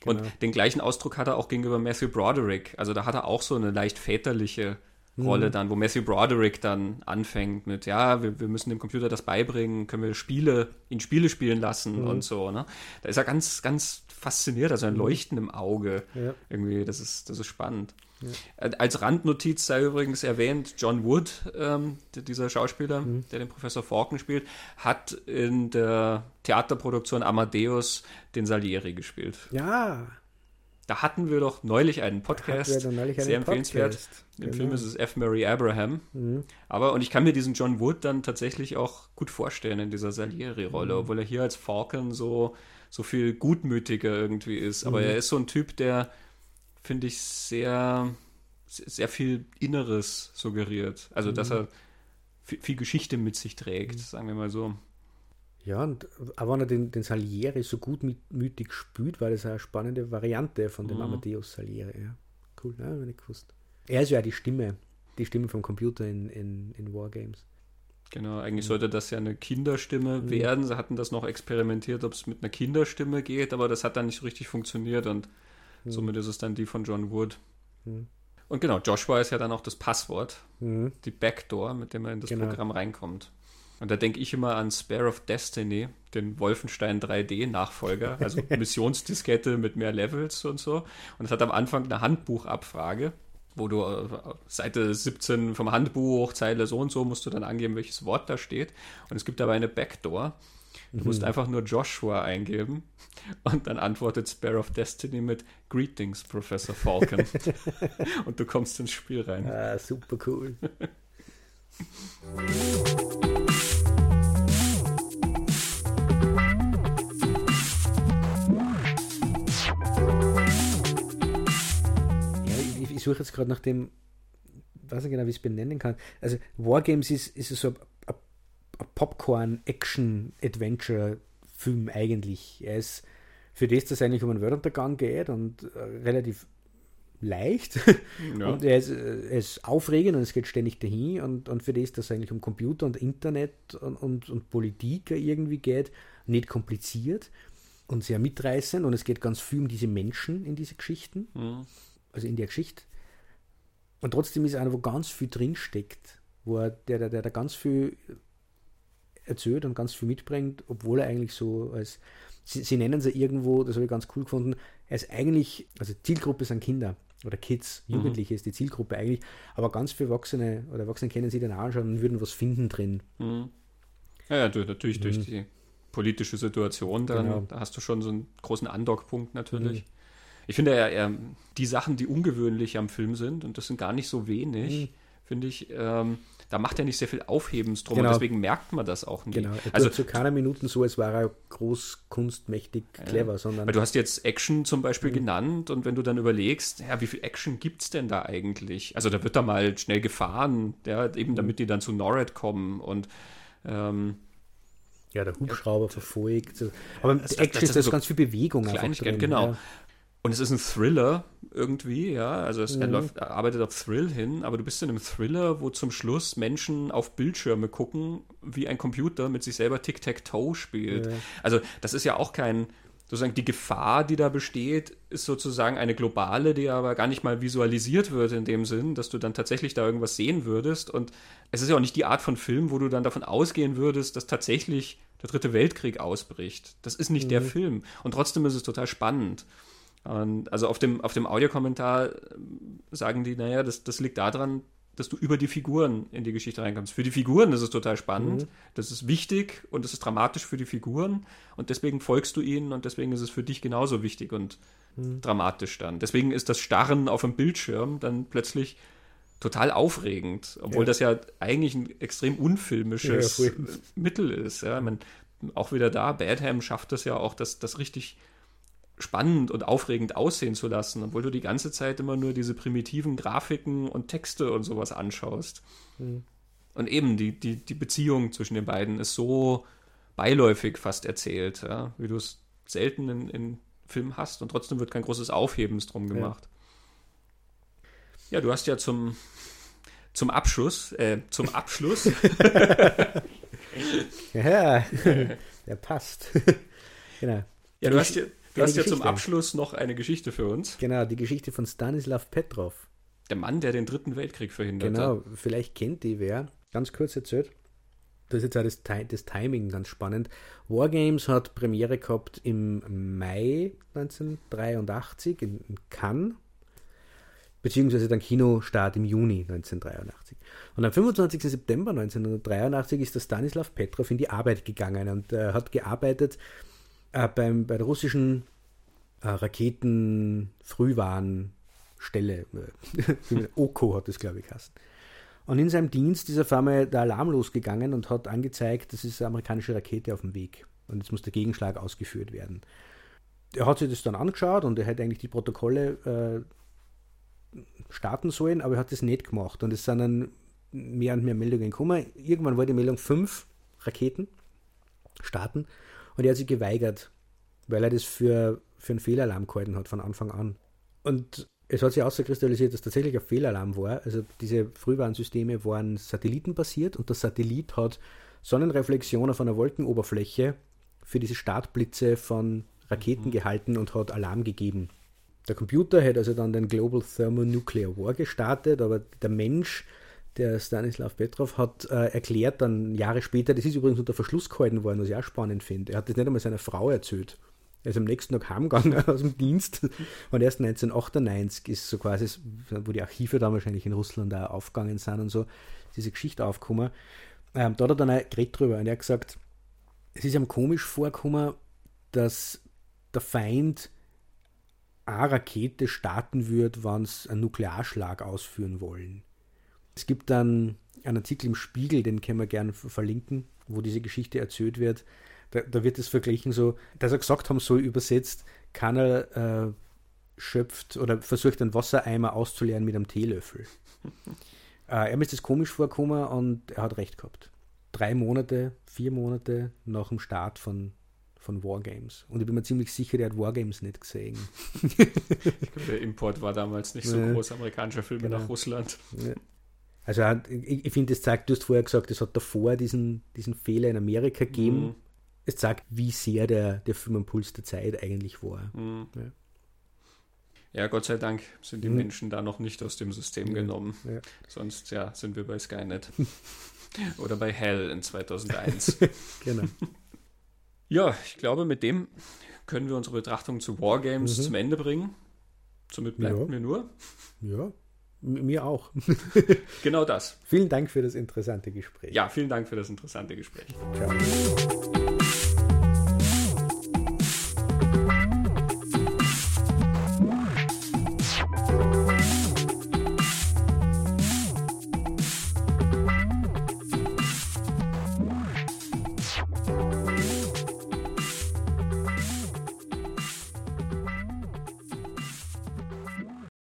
Genau. Und den gleichen Ausdruck hat er auch gegenüber Matthew Broderick. Also da hat er auch so eine leicht väterliche Rolle mhm. dann, wo Matthew Broderick dann anfängt mit, ja, wir, wir müssen dem Computer das beibringen, können wir Spiele, ihn Spiele spielen lassen mhm. und so, ne? Da ist er ganz, ganz fasziniert, also ein mhm. Leuchten im Auge. Ja. Irgendwie, das ist, das ist spannend. Ja. Äh, als Randnotiz sei übrigens erwähnt, John Wood, ähm, dieser Schauspieler, mhm. der den Professor Falken spielt, hat in der Theaterproduktion Amadeus den Salieri gespielt. Ja, da hatten wir doch neulich einen Podcast, neulich einen sehr empfehlenswert. Podcast. Im genau. Film ist es F. Mary Abraham. Mhm. Aber, und ich kann mir diesen John Wood dann tatsächlich auch gut vorstellen in dieser Salieri-Rolle, mhm. obwohl er hier als Falcon so, so viel gutmütiger irgendwie ist. Aber mhm. er ist so ein Typ, der, finde ich, sehr, sehr viel Inneres suggeriert. Also, dass mhm. er viel, viel, Geschichte mit sich trägt, mhm. sagen wir mal so. Ja, und auch wenn er den, den Salieri so gutmütig spielt, war das eine spannende Variante von dem mhm. Amadeus Salieri. Ja. Cool, ja, habe ich gewusst. Er ist ja die Stimme, die Stimme vom Computer in, in, in Wargames. Genau, eigentlich mhm. sollte das ja eine Kinderstimme mhm. werden. Sie hatten das noch experimentiert, ob es mit einer Kinderstimme geht, aber das hat dann nicht so richtig funktioniert und mhm. somit ist es dann die von John Wood. Mhm. Und genau, Joshua ist ja dann auch das Passwort, mhm. die Backdoor, mit dem man in das genau. Programm reinkommt. Und da denke ich immer an Spare of Destiny, den Wolfenstein 3D-Nachfolger, also Missionsdiskette mit mehr Levels und so. Und es hat am Anfang eine Handbuchabfrage wo du äh, Seite 17 vom Handbuch, Zeile so und so, musst du dann angeben, welches Wort da steht. Und es gibt dabei eine Backdoor. Du musst mhm. einfach nur Joshua eingeben und dann antwortet Spare of Destiny mit Greetings, Professor Falcon. und du kommst ins Spiel rein. Ah, super cool. suche jetzt gerade nach dem, weiß nicht genau, wie ich es benennen kann. Also Wargames ist, ist so ein Popcorn-Action-Adventure-Film eigentlich. Er ist für das, dass es eigentlich um einen Weltuntergang geht und äh, relativ leicht. Ja. Und er ist, äh, er ist, aufregend und es geht ständig dahin. Und, und für das, dass es eigentlich um Computer und Internet und, und, und Politik irgendwie geht, nicht kompliziert und sehr mitreißend. Und es geht ganz viel um diese Menschen in diese Geschichten. Mhm. Also in der Geschichte. Und trotzdem ist einer, wo ganz viel drinsteckt, wo er, der, der, der da ganz viel erzählt und ganz viel mitbringt, obwohl er eigentlich so als, sie, sie nennen sie irgendwo, das habe ich ganz cool gefunden, er ist eigentlich, also Zielgruppe sind Kinder oder Kids, mhm. Jugendliche mhm. ist die Zielgruppe eigentlich, aber ganz viele Erwachsene oder Erwachsene kennen sie dann anschauen und würden was finden drin. Mhm. Ja, ja, natürlich mhm. durch die politische Situation, dann, genau. da hast du schon so einen großen Andockpunkt natürlich. Ich finde ja, er, die Sachen, die ungewöhnlich am Film sind, und das sind gar nicht so wenig, mhm. finde ich, ähm, da macht er nicht sehr viel Aufhebens drum genau. und deswegen merkt man das auch nicht. Genau, er also zu keiner Minuten so, als war er groß, kunstmächtig, clever, ja. sondern. Weil du hast jetzt Action zum Beispiel mhm. genannt und wenn du dann überlegst, ja, wie viel Action gibt es denn da eigentlich? Also da wird da mal schnell gefahren, ja, eben mhm. damit die dann zu Norred kommen und ähm, ja, der Hubschrauber ja, verfolgt. Aber das, Action das, das ist so ganz viel Bewegung. Kleinigkeit, genau. Ja. Und es ist ein Thriller irgendwie, ja. Also es, mhm. er, läuft, er arbeitet auf Thrill hin, aber du bist in einem Thriller, wo zum Schluss Menschen auf Bildschirme gucken, wie ein Computer mit sich selber Tic-Tac-Toe spielt. Ja. Also das ist ja auch kein, sozusagen die Gefahr, die da besteht, ist sozusagen eine globale, die aber gar nicht mal visualisiert wird in dem Sinn, dass du dann tatsächlich da irgendwas sehen würdest. Und es ist ja auch nicht die Art von Film, wo du dann davon ausgehen würdest, dass tatsächlich der dritte Weltkrieg ausbricht. Das ist nicht mhm. der Film. Und trotzdem ist es total spannend. Und also auf dem, auf dem Audiokommentar ähm, sagen die, naja, das, das liegt daran, dass du über die Figuren in die Geschichte reinkommst. Für die Figuren ist es total spannend, mhm. das ist wichtig und es ist dramatisch für die Figuren und deswegen folgst du ihnen und deswegen ist es für dich genauso wichtig und mhm. dramatisch dann. Deswegen ist das Starren auf dem Bildschirm dann plötzlich total aufregend, obwohl ja. das ja eigentlich ein extrem unfilmisches ja, Mittel ist. Ja. Man, auch wieder da, Badham schafft das ja auch, das, das richtig spannend und aufregend aussehen zu lassen, obwohl du die ganze Zeit immer nur diese primitiven Grafiken und Texte und sowas anschaust. Mhm. Und eben die, die, die Beziehung zwischen den beiden ist so beiläufig fast erzählt, ja, wie du es selten in, in Filmen hast und trotzdem wird kein großes Aufhebens drum gemacht. Ja, ja du hast ja zum, zum Abschluss, äh, zum Abschluss. ja, der passt. genau. Ja, du hast ja, Du hast ja zum Abschluss noch eine Geschichte für uns. Genau, die Geschichte von Stanislav Petrov. Der Mann, der den dritten Weltkrieg verhindert Genau, vielleicht kennt die wer. Ganz kurz erzählt. Das ist jetzt auch das, das Timing ganz spannend. Wargames hat Premiere gehabt im Mai 1983 in Cannes, beziehungsweise dann Kinostart im Juni 1983. Und am 25. September 1983 ist der Stanislav Petrov in die Arbeit gegangen und äh, hat gearbeitet äh, beim, bei der russischen äh, Raketenfrühwarnstelle, äh, OKO hat das, glaube ich, heißt. Und in seinem Dienst ist auf einmal der Alarm losgegangen und hat angezeigt, das ist eine amerikanische Rakete auf dem Weg. Und jetzt muss der Gegenschlag ausgeführt werden. Er hat sich das dann angeschaut und er hätte eigentlich die Protokolle äh, starten sollen, aber er hat das nicht gemacht. Und es sind dann mehr und mehr Meldungen gekommen. Irgendwann war die Meldung fünf Raketen starten. Und er hat sich geweigert, weil er das für, für einen Fehlalarm gehalten hat von Anfang an. Und es hat sich auskristallisiert, dass tatsächlich ein Fehlalarm war. Also diese Frühwarnsysteme waren satellitenbasiert und der Satellit hat Sonnenreflexion auf einer Wolkenoberfläche für diese Startblitze von Raketen mhm. gehalten und hat Alarm gegeben. Der Computer hätte also dann den Global Thermonuclear War gestartet, aber der Mensch, der Stanislav Petrov, hat äh, erklärt dann Jahre später, das ist übrigens unter Verschluss gehalten worden, was ich auch spannend finde. Er hat das nicht einmal seiner Frau erzählt. Er ist am nächsten Tag heimgegangen aus dem Dienst und erst 1998 ist so quasi, wo die Archive dann wahrscheinlich in Russland auch aufgegangen sind und so, diese Geschichte aufgekommen. Ähm, da hat er dann auch geredet drüber und er hat gesagt, es ist ihm komisch vorgekommen, dass der Feind eine Rakete starten wird, wenn sie einen Nuklearschlag ausführen wollen. Es gibt dann einen Artikel im Spiegel, den können wir gerne verlinken, wo diese Geschichte erzählt wird. Da, da wird es verglichen so, dass er gesagt haben soll, übersetzt, keiner äh, schöpft oder versucht einen Wassereimer auszuleeren mit einem Teelöffel. äh, er ist das komisch vorkommen und er hat recht gehabt. Drei Monate, vier Monate nach dem Start von von Wargames. Und ich bin mir ziemlich sicher, der hat Wargames nicht gesehen. der Import war damals nicht so groß, amerikanischer Filme genau. nach Russland. Ja. Also ich, ich finde, es zeigt, du hast vorher gesagt, es hat davor diesen, diesen Fehler in Amerika gegeben. Mhm. Es zeigt, wie sehr der, der Film am Puls der Zeit eigentlich war. Mhm. Ja. Ja, Gott sei Dank sind die mhm. Menschen da noch nicht aus dem System genommen. Ja. Sonst ja, sind wir bei Skynet. Oder bei Hell in 2001. genau. Ja, ich glaube, mit dem können wir unsere Betrachtung zu Wargames mhm. zum Ende bringen. Somit bleibt ja. mir nur. Ja, mir auch. genau das. Vielen Dank für das interessante Gespräch. Ja, vielen Dank für das interessante Gespräch. Ciao.